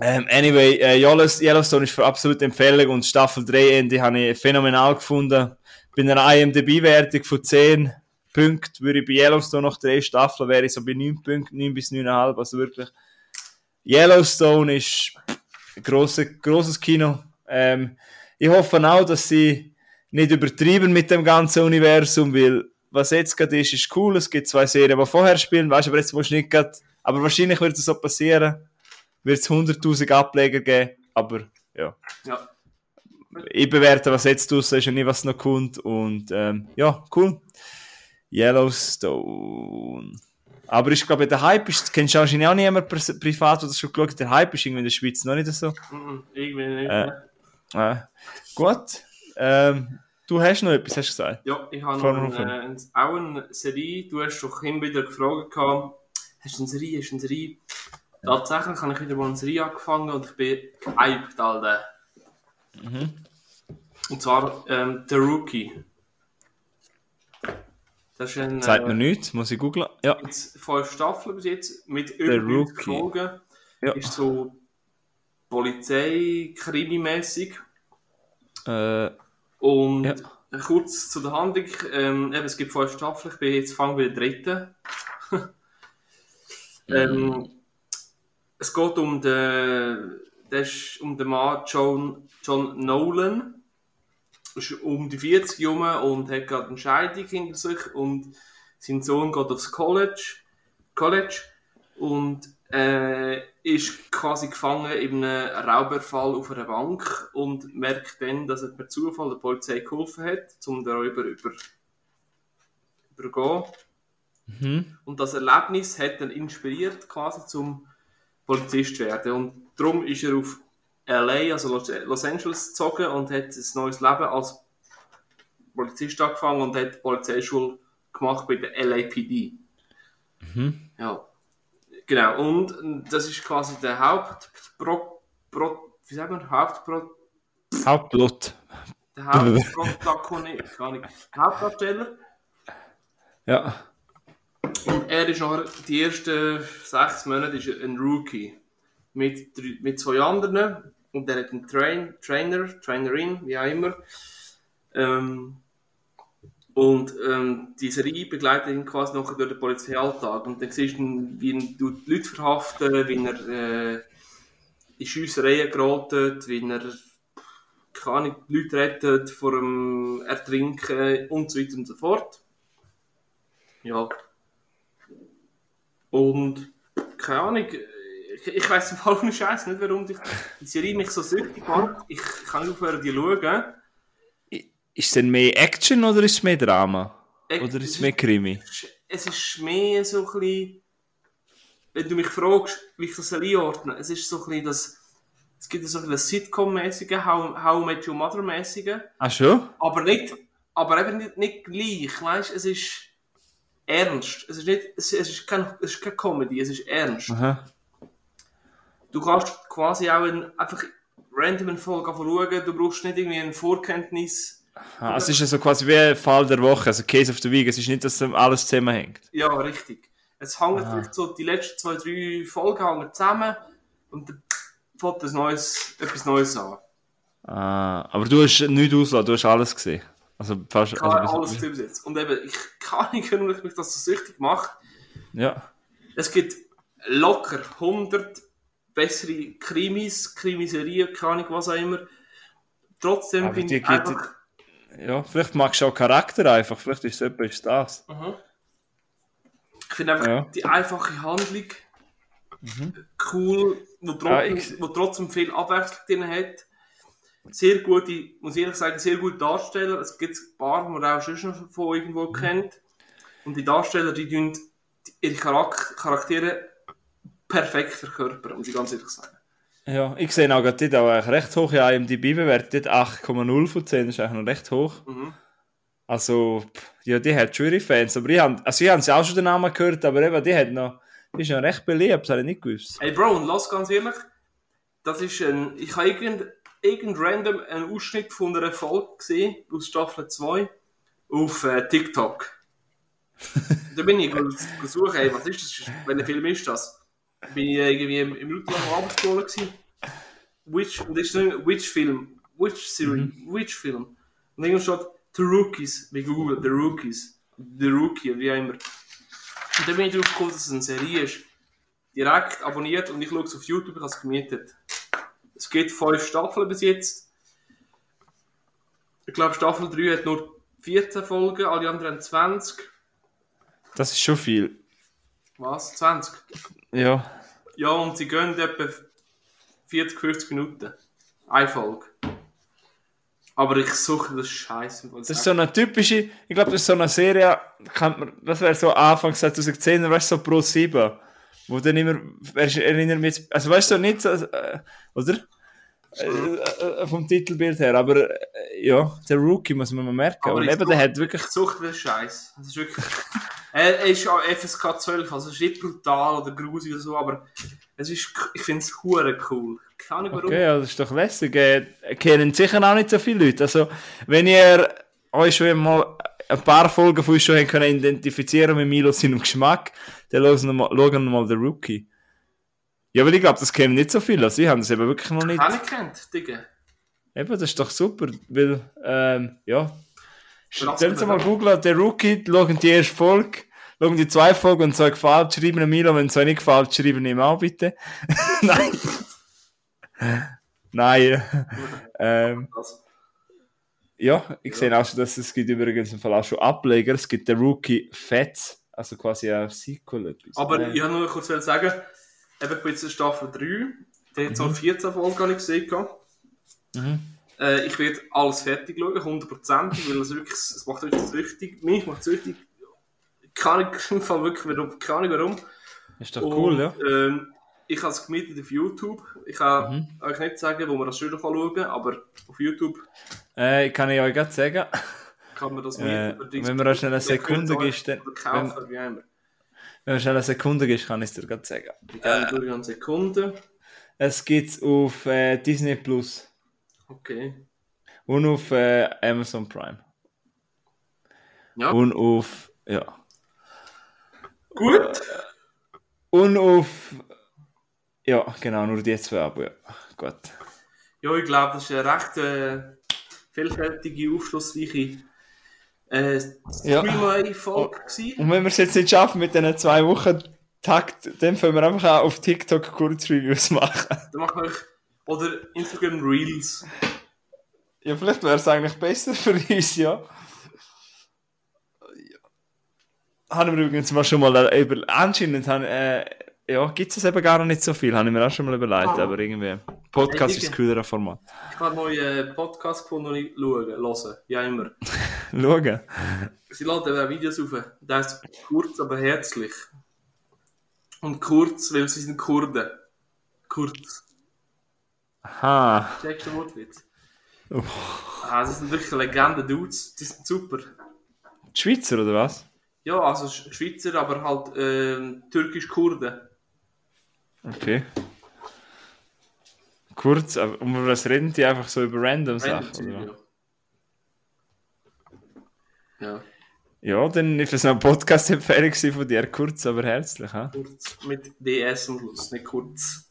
Ähm, anyway, äh, Yellowstone ist für absolut Empfehlung und Staffel 3 Ende habe ich phänomenal gefunden. Bei einer IMDb-Wertung von 10 Punkten würde ich bei Yellowstone nach drei Staffeln wäre ich so bei 9 Punkten, 9 bis 9,5, also wirklich. Yellowstone ist ein grosses, grosses Kino. Ähm, ich hoffe auch, dass sie nicht übertrieben mit dem ganzen Universum, weil was jetzt gerade ist, ist cool. Es gibt zwei Serien, die vorher spielen, weißt du, aber jetzt musst du nicht gerade, aber wahrscheinlich wird es so passieren wird es 100.000 Ableger geben, aber ja. ja. Ich bewerte, was jetzt draussen ist und nicht, was noch kommt. Und ähm, ja, cool. Yellowstone. Aber ich glaube, der Hype ist, kennst du wahrscheinlich auch niemand privat, der das schon geschaut Der Hype ist irgendwie in der Schweiz noch nicht so. Irgendwie nicht. Äh, äh, gut. Ähm, du hast noch etwas, hast du gesagt? Ja, ich habe noch eine, äh, auch eine Serie. Du hast doch immer wieder gefragt, hast du eine Serie, hast du eine Serie? Tatsächlich habe ich wieder mal eine Serie angefangen und ich bin gehypt, Alter. Mhm. Und zwar ähm, The Rookie. Das ist ein, Sagt äh, mir nichts, muss ich googeln. Ja. Fünf Staffeln bis jetzt mit über Folgen. Ja. Ist so Polizei-Krimi-mäßig. Äh, und ja. kurz zu der Handlung. Ähm, eben, es gibt fünf Staffeln, ich bin jetzt fangen bei der dritten. ähm, es geht um den, das um den Mann John, John Nolan. Ist um die 40 Jahre und hat gerade eine Scheidung hinter sich und sein Sohn geht aufs College, College und äh, ist quasi gefangen in einem Raubüberfall auf einer Bank und merkt dann, dass er per Zufall der Polizei geholfen hat, um darüber über, übergehen. Mhm. Und das Erlebnis hat dann inspiriert quasi zum Polizist werden. Und darum ist er auf LA, also Los Angeles, gezogen und hat ein neues Leben als Polizist angefangen und hat Polizeischule gemacht bei der LAPD. Mhm. Ja, genau. Und das ist quasi der Hauptpro, Pro, wie sagt man, Hauptpro, Hauptplot. Der Hauptprotagonist, gar nicht. Hauptdarsteller. Ja. Und er ist noch die ersten sechs Monate ist ein Rookie. Mit, mit zwei anderen. Und er hat einen Train, Trainer, Trainerin, wie auch immer. Ähm, Und ähm, die Serie begleitet ihn quasi noch durch den Polizeialltag. Und dann siehst du, wie er die Leute verhaften, wie er äh, in Schiessereien geratet, wie er keine Leute rettet vor dem Ertrinken und so weiter und so fort. Ja. Und keine Ahnung, ich, ich weiß im Fall nicht Scheiß nicht, warum die, die Serie mich so süchtig macht. Ich, kann nicht aufhören, die zu schauen. Ist es denn mehr Action oder ist es mehr Drama? Oder ist es mehr Krimi? Es ist mehr so ein bisschen, wenn du mich fragst, wie ich das einordnen soll, es ist so ein bisschen das, es gibt so ein bisschen Sitcom-mäßige, How, How Met Your Mother-mäßige, Ah, schon? aber nicht, aber eben nicht, nicht gleich, weißt es ist ernst, es ist nicht, es, es ist kein, es ist keine Comedy, es ist ernst. Aha. Du kannst quasi auch in, einfach random eine Folge schauen, du brauchst nicht irgendwie eine Vorkenntnis, Ah, es ist ja so quasi wie ein Fall der Woche, also Case of the Week. Es ist nicht, dass alles zusammenhängt. Ja, richtig. Es hängt vielleicht so, die letzten zwei, drei Folgen hängen zusammen und dann fängt ein neues, etwas Neues an. Ah, aber du hast nichts ausgelassen, du hast alles gesehen. Also fast. Ich habe Also, alles bis jetzt. Und eben, ich kann nicht, ich mich das so süchtig mache. ja. Es gibt locker 100 bessere Krimis, Krimiserien, keine Ahnung, was auch immer. Trotzdem Aber finde die ich einfach... ja, vielleicht magst du auch Charakter einfach, vielleicht ist es etwas das. Mhm. Ich finde einfach Ja. Mhm. die einfache Handlung cool, wo trotzdem, ich- wo trotzdem viel Abwechslung drin hat. Sehr gute, muss ich ehrlich sagen, sehr gute Darsteller. Es gibt ein paar, die man auch schon von irgendwo Mhm. kennt. Und die Darsteller, die ihre Charak Charaktere perfekt verkörpern, muss ich ganz ehrlich sagen. Ja, ich sehe auch gerade dort auch recht hoch. Ja, IMDb bewertet 8,0 von 10, das ist eigentlich noch recht hoch. Mhm. Also, ja, die hat schon ihre Fans. Aber ich habe, also ich sie auch schon den Namen gehört, aber eben, die hat noch, die ist noch recht beliebt, das habe ich nicht gewusst. Hey Bro, und lass ganz ehrlich, das ist ein, ich habe irgend, irgend random einen Ausschnitt von einer Folge gesehen, aus Staffel 2, auf äh, TikTok. da bin ich gesucht, hey, was ist das, welcher Film ist das? Bin ich irgendwie im, im Minutenlang Abendschule gewesen. Which, und ist ein Which Film, Which Series, Which Film. Und irgendwann steht The Rookies, wie Google, The Rookies, The Rookie, wie auch immer. Und dann bin ich darauf gekommen, dass es eine Serie ist direkt abonniert und ich schaue es auf YouTube, ich habe es gemietet. Es gibt fünf Staffeln bis jetzt. Ich glaube, Staffel 3 hat nur 14 Folgen, alle anderen haben 20. Das ist schon viel. Was? 20? Ja. Ja, und sie gehen etwa 40, 50 Minuten. Eine Folge. Aber ich suche das Scheiße. Das ist so eine typische, ich glaube, das ist so eine Serie, man, das wäre so Anfang 2010, weißt du, so Pro 7, wo dann immer, erinnert mich, also weißt du, nicht so, äh, oder? Äh, äh, vom Titelbild her, aber äh, ja, der Rookie muss man mal merken. Aber Und ich eben, der hat wirklich, Ich suche den Scheiß. Das ist wirklich. er, er ist auch FSK 12, also es ist nicht brutal oder grusig oder so, aber es ist, ich finde es hure cool. Keine Ahnung warum. okay, ja, das ist doch lässig. Äh, kennen sicher auch nicht so viele Leute. Also, wenn ihr euch schon mal ein paar Folgen von uns schon können identifizieren mit Milo seinem Geschmack, dann schauen wir mal, schauen wir mal den Rookie. Ja, weil ich glaube, das kennen nicht so viele. Also, ich habe das eben wirklich noch nicht. Keine kennt, Digga. Eben, das ist doch super, weil, ähm, ja. Stellen Sie mal googeln, der Rookie, schauen die erste Folge, schauen die zwei Folgen und so gefällt, schreiben ihm Milo, wenn es euch nicht gefällt, schreiben ihm auch bitte. Nein. Nein. ähm, ja, ich sehe auch schon, dass es gibt übrigens im Fall auch schon Ableger. Es gibt den Rookie Fats, also quasi ein Sequel. Etwas. Aber ich wollte nur kurz sagen, eben in Staffel 3, der hat so 14 Folgen gar nicht gesehen. Mhm. Äh, ich werde alles fertig schauen, 100%, weil es wirklich, es macht wirklich süchtig. Mich macht es süchtig. Keine Fall wirklich, warum, keine warum. ist doch cool, ja. Ähm, ich habe es gemietet auf YouTube. Ich kann Mhm. euch nicht sagen, wo man das schön schauen kann, aber auf YouTube Äh, kann ich euch gerade sagen. kann man das Äh, mieten. Oder wenn man eine Sekunde gibst, dann- kaufen. Wenn man schnell eine Sekunde ist, kann ich es dir gerade sagen. Ich gehe durch eine Sekunde. Es gibt auf äh, Disney Plus Okay. und auf äh, Amazon Prime. Ja, Und auf, ja. gut. Und auf, ja, genau, nur die zwei Abo, ja. Gut. Ja, ich glaube, das ist eine recht äh, vielfältige, aufschlussreiche äh, Ja. Streamway-Folge gewesen. Und wenn wir es jetzt nicht schaffen mit diesen zwei Wochen Takt, dann können wir einfach auch auf TikTok Kurzreviews machen. Dann machen wir oder Instagram Reels. Ja, vielleicht wäre es eigentlich besser für uns, ja. Haben wir übrigens mal schon mal äh, über, anscheinend, haben, äh, ja, gibt es eben gar nicht so viel, habe ich mir auch schon mal überlegt, Ah. aber irgendwie, Podcast Hey, ist das coolere Format. Ich habe einen neuen Podcast gefunden, den ich schaue, hören. Ja, immer. Schauen. Sie laden eben Videos auf. Der ist kurz, aber herzlich. Und kurz, weil sie sind Kurden. Kurz. Aha. Checkst du den Wortwitz? Ah, das sind wirklich Legenden, Dudes. Die sind super. Die Schweizer, oder was? Ja, also Sch- Schweizer, aber halt ähm, türkisch-Kurden. Okay. Kurz, aber um was reden die einfach so über random Sachen? Random Oder? Zeug, ja. Ja, Ja, dann ist noch eine Podcast-Empfehlung von dir, kurz, aber herzlich. Ha? kurz mit DS am Schluss, nicht kurz.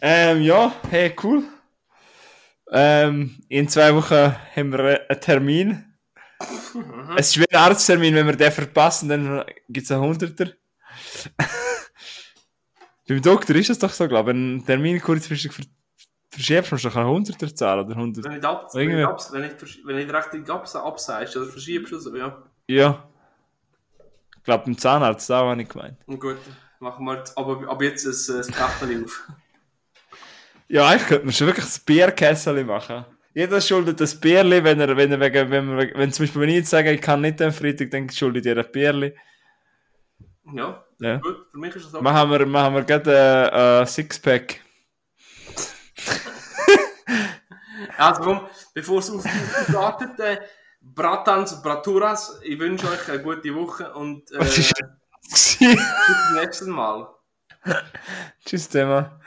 Ähm, ja, hey, cool. Ähm, in zwei Wochen haben wir einen Termin. Es ist wie ein Arzttermin, wenn wir den verpassen, dann gibt es einen Hunderter. Beim Doktor ist es doch so, glaube ich. Wenn ein Termin kurzfristig ver verschiebst, musst du doch einen Hunderter zahlen oder 100. Wenn wenn nicht, abs, wenn nicht, versch- wenn nicht rechtzeitig abs, absagst oder verschiebst oder so, ja. Ja. Ich glaube, beim Zahnarzt, da habe ich gemeint. Gut, machen wir jetzt, aber ab jetzt ein, Kachel auf. Ja, eigentlich könnte man schon wirklich ein Bierkessel machen. Jeder schuldet ein Bierli, wenn er, wenn er wegen, wenn, wir, wenn zum Beispiel, wenn ich jetzt sage, ich kann nicht am Freitag, dann schuldet ihr ein Bierli. Ja, Ja. gut, für mich ist das auch. Machen wir, machen wir gerade ein äh, Sixpack. Also komm, bevor es auf startet, äh, Bratans, Braturas, ich wünsche euch eine gute Woche und äh, bis zum nächsten Mal. Tschüss, Thema.